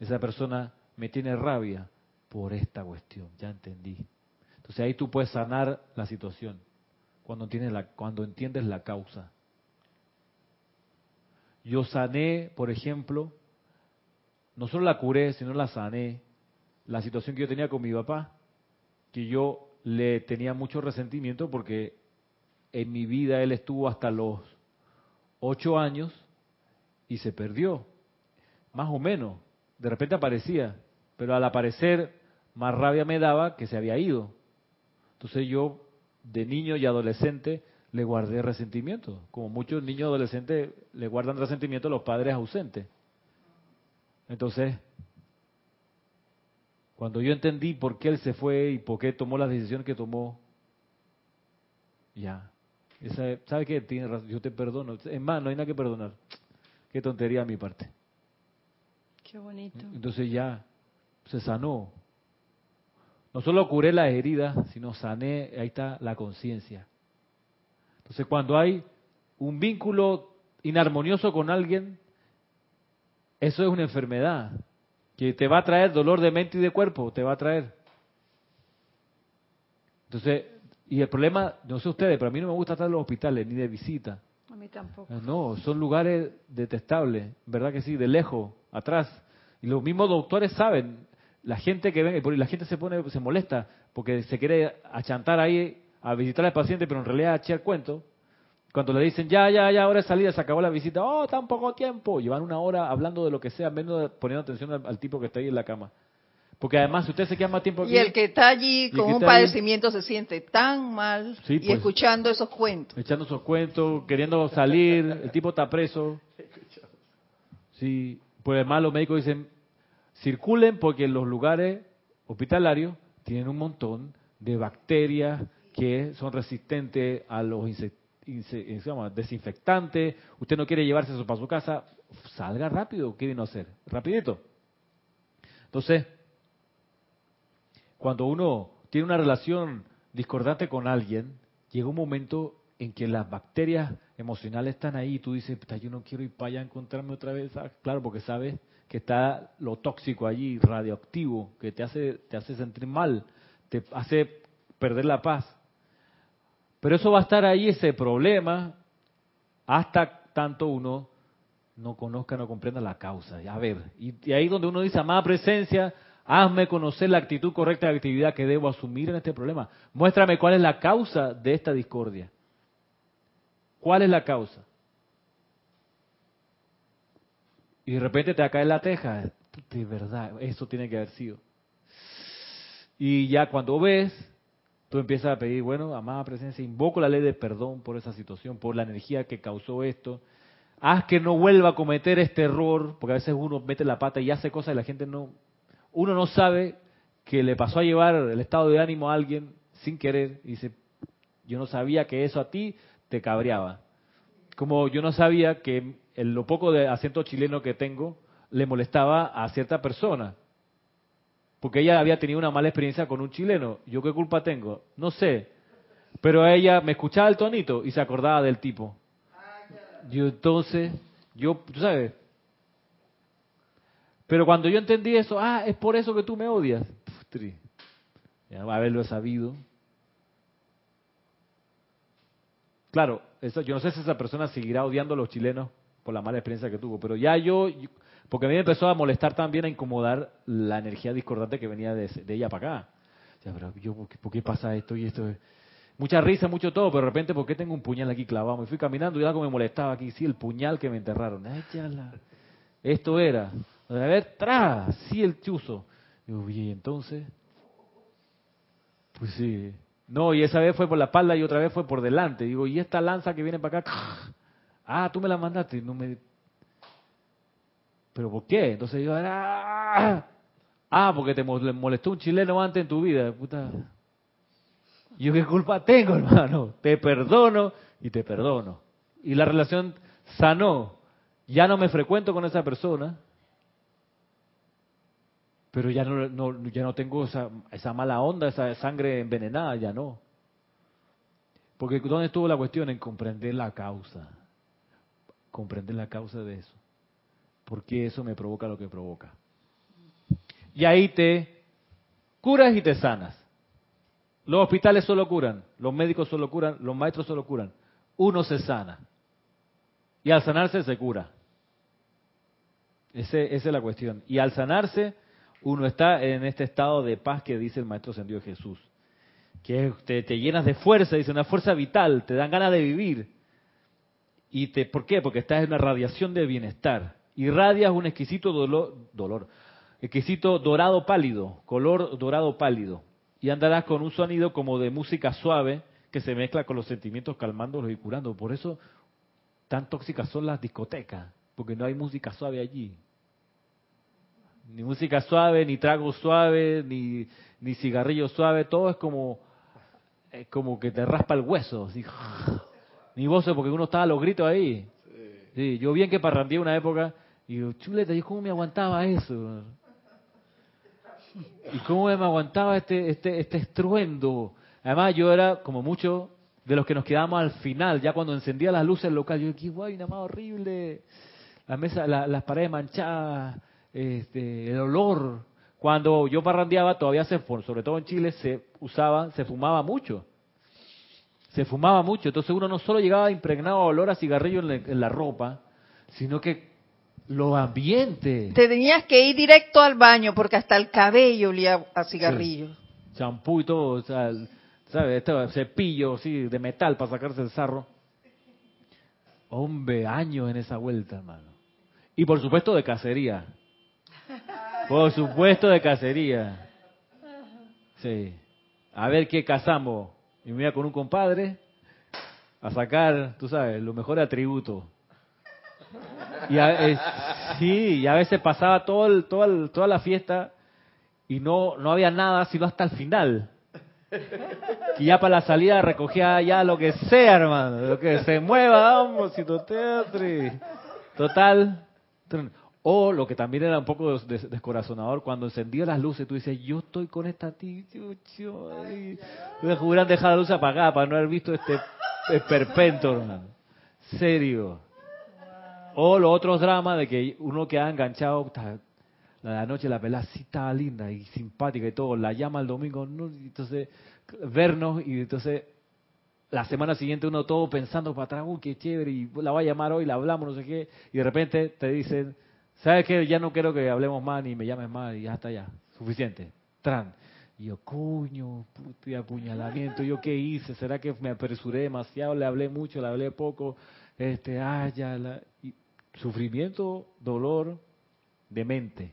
esa persona me tiene rabia por esta cuestión, ya entendí. Entonces ahí tú puedes sanar la situación cuando entiendes la, cuando entiendes la causa. Yo sané, por ejemplo, no solo la curé, sino la sané, la situación que yo tenía con mi papá, que yo le tenía mucho resentimiento porque en mi vida él estuvo hasta los ocho años y se perdió, más o menos. De repente aparecía, pero al aparecer más rabia me daba que se había ido. Entonces yo, de niño y adolescente, le guardé resentimiento, como muchos niños adolescentes le guardan resentimiento a los padres ausentes. Entonces, cuando yo entendí por qué él se fue y por qué tomó las decisiones que tomó, ya. Esa, ¿Sabe qué? Tiene razón, yo te perdono. Es más, no hay nada que perdonar. Qué tontería a mi parte. Qué bonito. Entonces ya se sanó. No solo curé las heridas, sino sané, ahí está la conciencia. Entonces cuando hay un vínculo inarmonioso con alguien, eso es una enfermedad que te va a traer dolor de mente y de cuerpo, te va a traer. Entonces, y el problema, no sé ustedes, pero a mí no me gusta estar en los hospitales ni de visita. A mí tampoco. No, son lugares detestables, ¿verdad que sí? De lejos, atrás. Y los mismos doctores saben, la gente que ven, y la gente se pone, se molesta porque se quiere achantar ahí a visitar al paciente, pero en realidad a echar cuento. Cuando le dicen, ya, ya, ya, ahora es salida, se acabó la visita, oh, tan poco tiempo. Llevan una hora hablando de lo que sea, menos poniendo atención al, al tipo que está ahí en la cama. Porque además, si usted se queda más tiempo aquí, Y el que está allí con un padecimiento se siente tan mal Sí, y pues. escuchando esos cuentos. echando sus cuentos, queriendo salir, el tipo está preso. Sí, pues además los médicos dicen, circulen porque los lugares hospitalarios tienen un montón de bacterias que son resistentes a los desinfectantes. Usted no quiere llevarse eso para su casa, salga rápido, ¿qué vino a hacer? Rapidito. Entonces, cuando uno tiene una relación discordante con alguien, llega un momento en que las bacterias emocionales están ahí y tú dices, "Puta, yo no quiero ir para allá a encontrarme otra vez. Ah, Claro, porque sabes que está lo tóxico allí, radioactivo, que te hace, te hace sentir mal, te hace perder la paz. Pero eso va a estar ahí, ese problema, hasta tanto uno no conozca, no comprenda la causa. A ver, y, y ahí donde uno dice, amada presencia, hazme conocer la actitud correcta de actividad que debo asumir en este problema. Muéstrame cuál es la causa de esta discordia. ¿Cuál es la causa? Y de repente te cae la teja. De verdad, eso tiene que haber sido. Y ya cuando ves, tú empiezas a pedir, bueno, amada presencia, invoco la ley de perdón por esa situación, por la energía que causó esto. Haz que no vuelva a cometer este error, porque a veces uno mete la pata y hace cosas y la gente no, uno no sabe que le pasó a llevar el estado de ánimo a alguien sin querer y dice, yo no sabía que eso a ti te cabreaba. Como yo no sabía que el, lo poco de acento chileno que tengo le molestaba a cierta persona. Porque ella había tenido una mala experiencia con un chileno. ¿Yo qué culpa tengo? No sé. Pero ella me escuchaba el tonito y se acordaba del tipo. Yo entonces, yo, tú sabes. Pero cuando yo entendí eso, ah, es por eso que tú me odias. Putri, ya haberlo sabido. Claro, yo no sé si esa persona seguirá odiando a los chilenos por la mala experiencia que tuvo, pero ya yo, porque a mí me empezó a molestar también, a incomodar la energía discordante que venía de, de ella para acá. O sea, pero yo, ¿por qué, pasa esto y esto? Mucha risa, mucho todo, pero de repente, ¿por qué tengo un puñal aquí clavado? Me fui caminando y algo me molestaba aquí. Sí, el puñal que me enterraron. Esto era. A ver, tras, sí, el chuzo. Digo, y entonces. Pues sí. No, y esa vez fue por la espalda y otra vez fue por delante. Digo, ¿y esta lanza que viene para acá? Ah, tú me la mandaste. No me. ¿Pero por qué? Entonces yo, ah, ah porque te mol- molestó un chileno antes en tu vida. Puta. Yo qué culpa tengo, hermano. Te perdono y te perdono. Y la relación sanó. Ya no me frecuento con esa persona, pero ya no, ya no tengo esa, esa mala onda, esa sangre envenenada, ya no. Porque ¿dónde estuvo la cuestión? En comprender la causa. Comprender la causa de eso. ¿Por qué eso me provoca lo que provoca? Y ahí te Curas y te sanas. Los hospitales solo curan, los médicos solo curan, los maestros solo curan. Uno se sana. Y al sanarse se cura. esa es la cuestión. Y al sanarse, uno está en este estado de paz que dice el Maestro Ascendido Jesús. Que te, te llenas de fuerza, dice una fuerza vital, te dan ganas de vivir. ¿Y te, por qué? Porque estás en una radiación de bienestar. Irradias un exquisito dolor, dolor, exquisito dorado pálido, color dorado pálido. Y andarás con un sonido como de música suave que se mezcla con los sentimientos calmándolos y curando. Por eso tan tóxicas son las discotecas, porque no hay música suave allí. Ni música suave, ni trago suave, ni, ni cigarrillo suave, todo es como, es como que te raspa el hueso. Así. Ni voces, porque uno estaba a los gritos ahí. Sí, yo bien que parrandeé una época y digo, chuleta, ¿y cómo me aguantaba eso? ¿Y cómo me aguantaba este, este, este estruendo? Además, yo era como mucho de los que nos quedábamos al final, ya cuando encendía las luces local, yo qué guay, nada más horrible, las mesas, las paredes manchadas, este, el olor. Cuando yo parrandeaba, todavía se, sobre todo en Chile, se usaba, se fumaba mucho. Se fumaba mucho, entonces uno no solo llegaba impregnado de olor a cigarrillo en la ropa, sino que los ambientes. Te tenías que ir directo al baño porque hasta el cabello olía a cigarrillo. Champú y todo, o sea, ¿sabes? Este cepillo sí, de metal para sacarse el sarro. Hombre, años en esa vuelta, hermano. Y por supuesto de cacería. Por supuesto de cacería. Sí. A ver qué cazamos. Y me iba con un compadre a sacar, tú sabes, los mejores atributos. Y a, sí, y a veces pasaba todo el, toda la fiesta y no, no había nada sino hasta el final. Y ya para la salida recogía ya lo que sea, hermano, lo que se mueva, vamos, Total. O lo que también era un poco descorazonador, cuando encendía las luces, tú dices, yo estoy con esta tichucho. Me hubieran dejado la luz apagada para no haber visto este esperpento, hermano. Serio. O los otros dramas de que uno queda enganchado, la noche la pelada sí estaba linda y simpática y todo, la llama el domingo, no, entonces vernos y entonces la semana siguiente uno todo pensando para atrás, uy, qué chévere, y la va a llamar hoy, la hablamos, no sé qué, y de repente te dicen, ¿sabes qué? Ya no quiero que hablemos más ni me llames más y ya está ya, suficiente, tran. Y yo, coño, puto apuñalamiento, ¿yo qué hice? ¿Será que me apresuré demasiado? ¿Le hablé mucho? ¿Le hablé poco? Este, ah, ya, la sufrimiento, dolor de mente.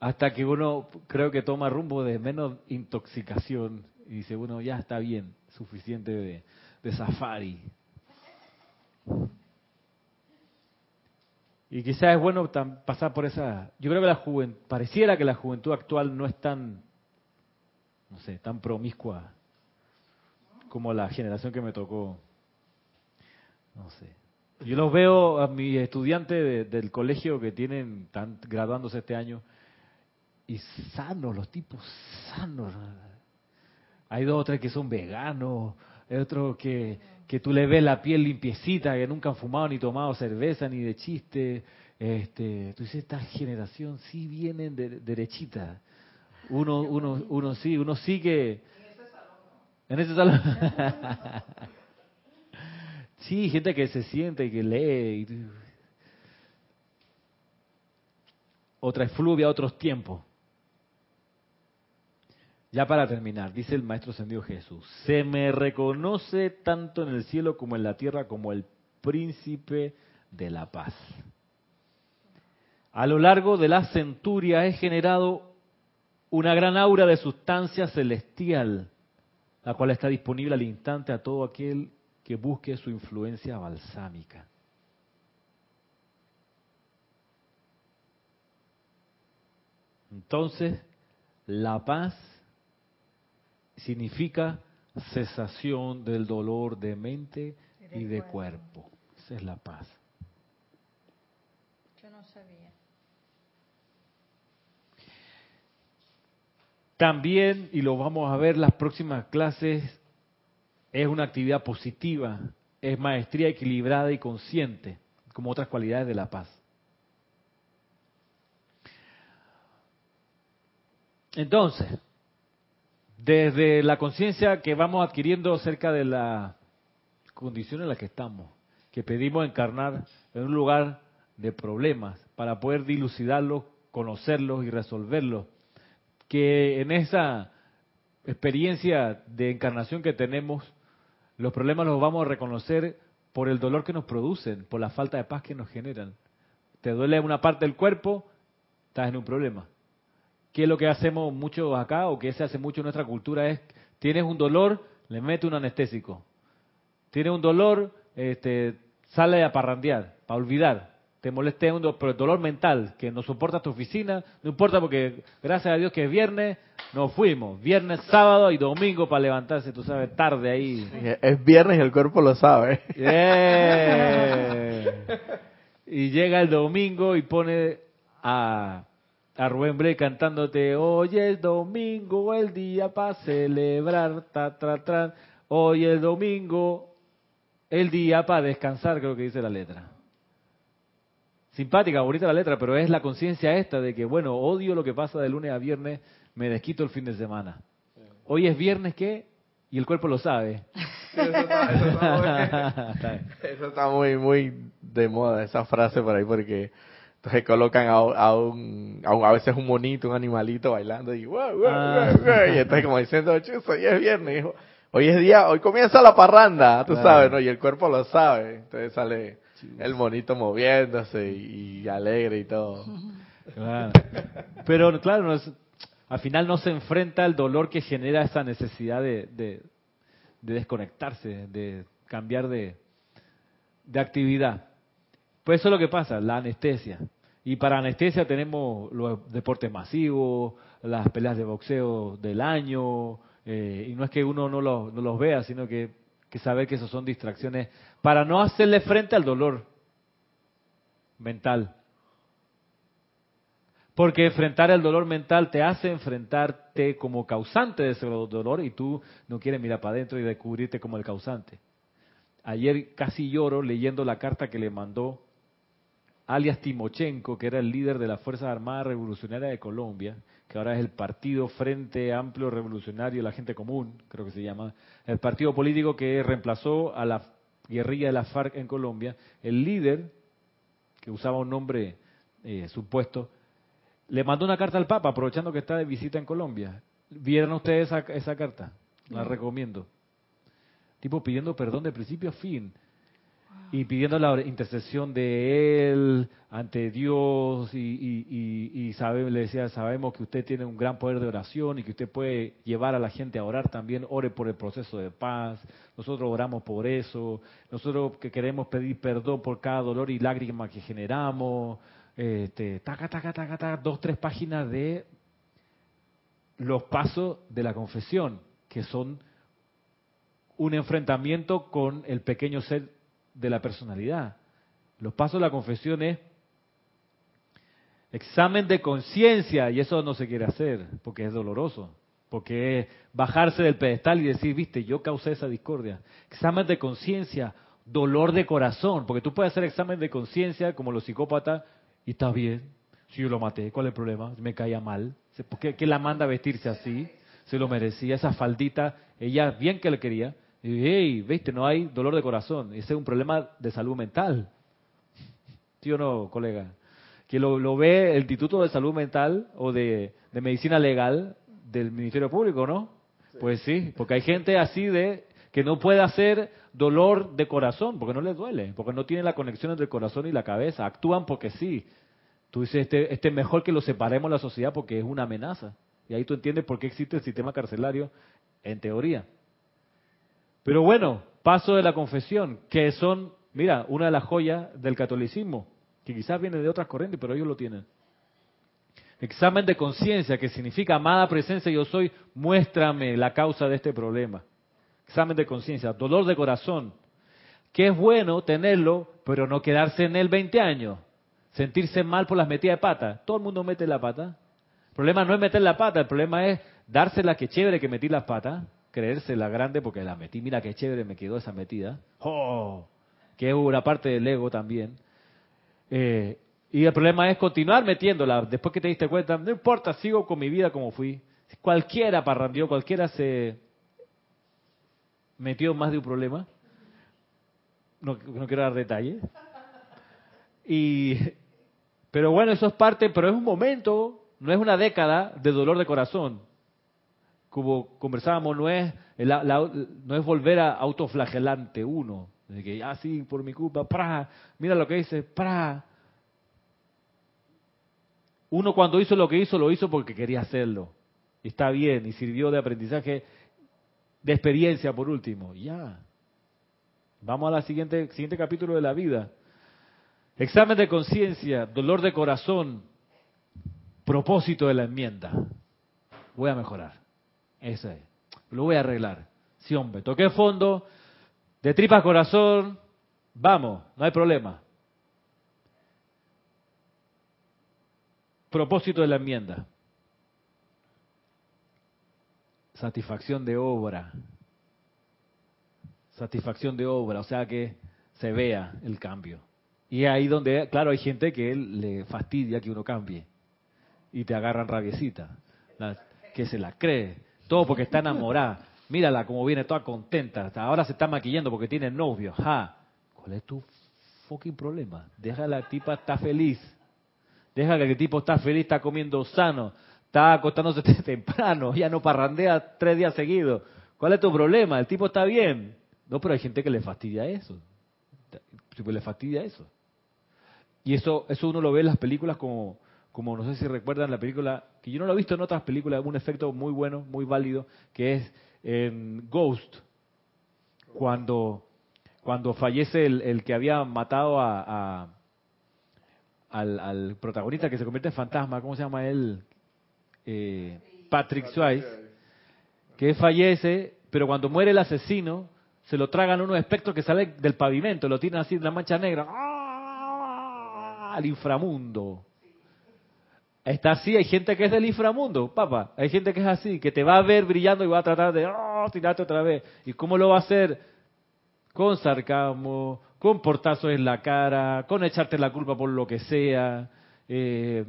Hasta que uno creo que toma rumbo de menos intoxicación y dice, bueno, ya está bien, suficiente de safari. Y quizás es bueno pasar por esa... Yo creo que la juventud, pareciera que la juventud actual no es tan, no sé, tan promiscua como la generación que me tocó no sé. Yo los veo a mis estudiantes del colegio que tienen, están graduándose este año, y sanos, los tipos sanos. Hay dos o tres que son veganos, otros que, que tú le ves la piel limpiecita, que nunca han fumado ni tomado cerveza ni de chiste. Este, tú dices, esta generación sí vienen de, derechita. Uno, uno, uno sí, uno sí que... En ese salón. Sí, gente que se siente y que lee. Y... Otra efluvia, otros tiempos. Ya para terminar, dice el Maestro Ascendido Jesús, se me reconoce tanto en el cielo como en la tierra como el príncipe de la paz. A lo largo de la centuria he generado una gran aura de sustancia celestial, la cual está disponible al instante a todo aquel que busque su influencia balsámica. Entonces, la paz significa cesación del dolor de mente y de cuerpo. Esa es la paz. Yo no sabía. También, y lo vamos a ver las próximas clases, es una actividad positiva, es maestría equilibrada y consciente, como otras cualidades de la paz. Entonces, desde la conciencia que vamos adquiriendo acerca de la condición en la que estamos, que pedimos encarnar en un lugar de problemas para poder dilucidarlos, conocerlos y resolverlos, que en esa experiencia de encarnación que tenemos, los problemas los vamos a reconocer por el dolor que nos producen, por la falta de paz que nos generan. Te duele una parte del cuerpo, estás en un problema. ¿Qué es lo que hacemos muchos acá o que se hace mucho en nuestra cultura? Es, tienes un dolor, le mete un anestésico. Tienes un dolor, este, sale a parrandear, para olvidar. Te moleste un dolor, pero el dolor mental, que no soporta tu oficina, no importa porque gracias a Dios que es viernes, nos fuimos. Viernes, sábado y domingo para levantarse, tú sabes, tarde ahí. Es viernes y el cuerpo lo sabe. Yeah. Y llega el domingo y pone a, a Rubén Bre cantándote, hoy es domingo, el día para celebrar, ta, tra, tra. Hoy es domingo, el día para descansar, creo que dice la letra. Simpática, bonita la letra, pero es la conciencia esta de que, bueno, odio lo que pasa de lunes a viernes, me desquito el fin de semana. Hoy es viernes, ¿qué? Y el cuerpo lo sabe. eso, está, eso está muy, eso está muy, muy de moda, esa frase por ahí, porque entonces colocan a, a, un, a, un, a veces un monito, un animalito bailando y, wow, wow, Ah. wow, y entonces como diciendo, hoy es viernes, hijo. hoy es día, hoy comienza la parranda, tú Claro. sabes, ¿no? Y el cuerpo lo sabe, entonces sale el monito moviéndose y, y alegre y todo. Claro. Pero claro, no es- al final no se enfrenta al dolor que genera esa necesidad de, de- de desconectarse, de cambiar de, de actividad. Pues eso es lo que pasa, la anestesia. Y para anestesia tenemos los deportes masivos, las peleas de boxeo del año, eh, y no es que uno no, lo- no los vea, sino que, saber que esos son distracciones para no hacerle frente al dolor mental. Porque enfrentar el dolor mental te hace enfrentarte como causante de ese dolor y tú no quieres mirar para adentro y descubrirte como el causante. Ayer casi lloro leyendo la carta que le mandó alias Timochenko, que era el líder de las Fuerzas Armadas Revolucionarias de Colombia, que ahora es el Partido Frente Amplio Revolucionario de la Gente Común, creo que se llama, el partido político que reemplazó a la guerrilla de la FARC en Colombia, el líder, que usaba un nombre eh, supuesto, le mandó una carta al Papa, aprovechando que está de visita en Colombia. ¿Vieron ustedes esa, esa carta? La recomiendo. Tipo pidiendo perdón de principio a fin y pidiendo la intercesión de él ante Dios y, y, y, y le decía, sabemos que usted tiene un gran poder de oración y que usted puede llevar a la gente a orar también, ore por el proceso de paz, nosotros oramos por eso, nosotros que queremos pedir perdón por cada dolor y lágrima que generamos, este, taca, taca, taca, taca, dos, tres páginas de los pasos de la confesión, que son un enfrentamiento con el pequeño ser de la personalidad. Los pasos de la confesión es examen de conciencia y eso no se quiere hacer porque es doloroso, porque es bajarse del pedestal y decir, viste, yo causé esa discordia. Examen de conciencia, dolor de corazón, porque tú puedes hacer examen de conciencia como los psicópatas y está bien, si yo lo maté, ¿cuál es el problema? Me caía mal, ¿por qué, qué la manda a vestirse así? Se lo merecía, esa faldita, ella bien que le quería. Y, hey, viste, no hay dolor de corazón. Ese es un problema de salud mental. ¿Sí o no, colega? Que lo, lo ve el Instituto de Salud Mental o de, de Medicina Legal del Ministerio Público, ¿no? Pues sí, porque hay gente así de que no puede hacer dolor de corazón, porque no les duele, porque no tiene la conexión entre el corazón y la cabeza. Actúan porque sí. Tú dices, este, este es mejor que lo separemos de la sociedad porque es una amenaza. Y ahí tú entiendes por qué existe el sistema carcelario, en teoría. Pero bueno, paso de la confesión, que son, mira, una de las joyas del catolicismo, que quizás viene de otras corrientes, pero ellos lo tienen. Examen de conciencia, que significa, amada presencia, yo soy, muéstrame la causa de este problema. Examen de conciencia, dolor de corazón, que es bueno tenerlo, pero no quedarse en él 20 años, sentirse mal por las metidas de pata. Todo el mundo mete la pata. El problema no es meter la pata, el problema es dársela que chévere que metí las patas, creérsela grande porque la metí, mira qué chévere me quedó esa metida. ¡Oh! Que es una parte del ego también. Eh, Y el problema es continuar metiéndola. Después que te diste cuenta, no importa, sigo con mi vida como fui. Cualquiera parrandió, cualquiera se metió más de un problema. No, no quiero dar detalles. Y, pero bueno, eso es parte, pero es un momento, no es una década de dolor de corazón. Como conversábamos, no es, no es volver a autoflagelante uno. De que, ah, sí, por mi culpa, pra, mira lo que dice, pra. Uno cuando hizo lo que hizo, lo hizo porque quería hacerlo. Y está bien, y sirvió de aprendizaje, de experiencia por último. Ya. Vamos a la siguiente, siguiente capítulo de la vida. Examen de conciencia, dolor de corazón, propósito de la enmienda. Voy a mejorar. Ese es. Lo voy a arreglar. Sí, hombre. Toqué fondo, de tripas corazón. Vamos, no hay problema. Propósito de la enmienda. Satisfacción de obra. Satisfacción de obra, o sea que se vea el cambio. Y ahí donde, claro, hay gente que le fastidia que uno cambie. Y te agarran rabiecita. Que se la cree. Todo porque está enamorada. Mírala como viene toda contenta. Hasta ahora se está maquillando porque tiene novio. Ja. ¿Cuál es tu fucking problema? Deja a la tipa está feliz. Deja que el tipo está feliz, está comiendo sano, está acostándose temprano, ya no parrandea tres días seguidos. ¿Cuál es tu problema? El tipo está bien. No, pero hay gente que le fastidia eso. Le fastidia eso. Y eso, eso uno lo ve en las películas como, como no sé si recuerdan la película, que yo no lo he visto en otras películas, un efecto muy bueno, muy válido, que es en Ghost, cuando, cuando fallece el, el que había matado a, a- al, al protagonista que se convierte en fantasma, ¿cómo se llama él? Eh, Patrick Swayze, que fallece, pero cuando muere el asesino, se lo tragan unos espectros que salen del pavimento, lo tiran así en la mancha negra, ¡ah! al inframundo. Está así, hay gente que es del inframundo, papá. Hay gente que es así, que te va a ver brillando y va a tratar de ¡ah! tirarte otra vez. ¿Y cómo lo va a hacer? Con sarcasmo, con portazos en la cara, con echarte la culpa por lo que sea. Eh,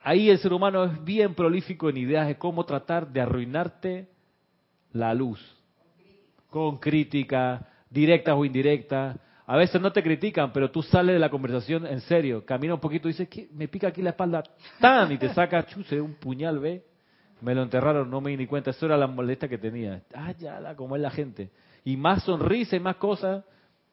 ahí el ser humano es bien prolífico en ideas de cómo tratar de arruinarte la luz. Con crítica, directas o indirectas. A veces no te critican, pero tú sales de la conversación en serio. Camina un poquito y dices, ¿qué? me pica aquí la espalda. ¡Tan! Y te saca, chuse, un puñal, ¿ve? Me lo enterraron, no me di ni cuenta. Eso era la molestia que tenía. Ah, ya, la, como es la gente. Y más sonrisa y más cosas.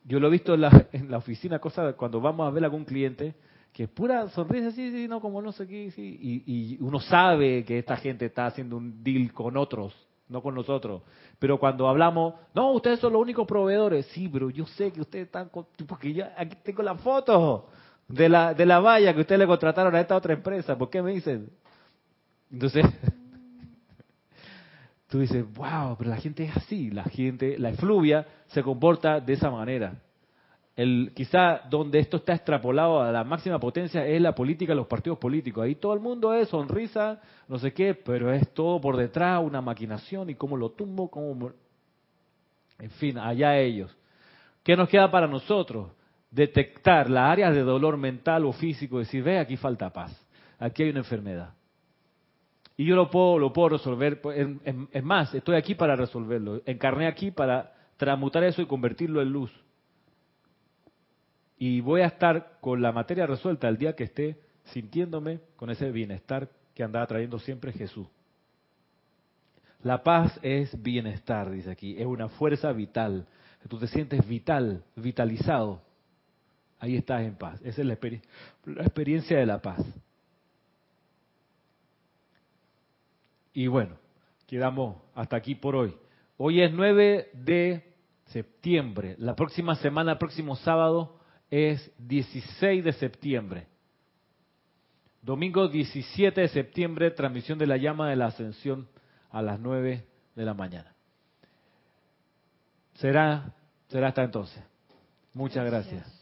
Yo lo he visto en la, en la oficina, cosas cuando vamos a ver a algún cliente, que pura sonrisa, sí, sí, no, como no sé qué, sí. Y, y uno sabe que esta gente está haciendo un deal con otros, no con nosotros. Pero cuando hablamos, no, ustedes son los únicos proveedores. Sí, pero yo sé que ustedes están, con, porque yo aquí tengo la foto de la, de la valla que ustedes le contrataron a esta otra empresa. ¿Por qué me dicen? Entonces, tú dices, wow, pero la gente es así, la gente, la efluvia se comporta de esa manera. El, quizá donde esto está extrapolado a la máxima potencia es la política, los partidos políticos. Ahí todo el mundo es sonrisa, no sé qué, pero es todo por detrás, una maquinación y cómo lo tumbo, cómo... En fin, allá ellos. ¿Qué nos queda para nosotros? Detectar las áreas de dolor mental o físico, decir, ve, aquí falta paz, aquí hay una enfermedad. Y yo lo puedo, lo puedo resolver. pues, Es más, estoy aquí para resolverlo. Encarné aquí para transmutar eso y convertirlo en luz. Y voy a estar con la materia resuelta el día que esté sintiéndome con ese bienestar que andaba trayendo siempre Jesús. La paz es bienestar, dice aquí. Es una fuerza vital. Tú te sientes vital, vitalizado. Ahí estás en paz. Esa es la, la experiencia de la paz. Y bueno, quedamos hasta aquí por hoy. Hoy es 9 de septiembre. La próxima semana, próximo sábado, es 16 de septiembre. Domingo 17 de septiembre, transmisión de la llama de la ascensión a las 9 de la mañana. Será, será hasta entonces. Muchas gracias.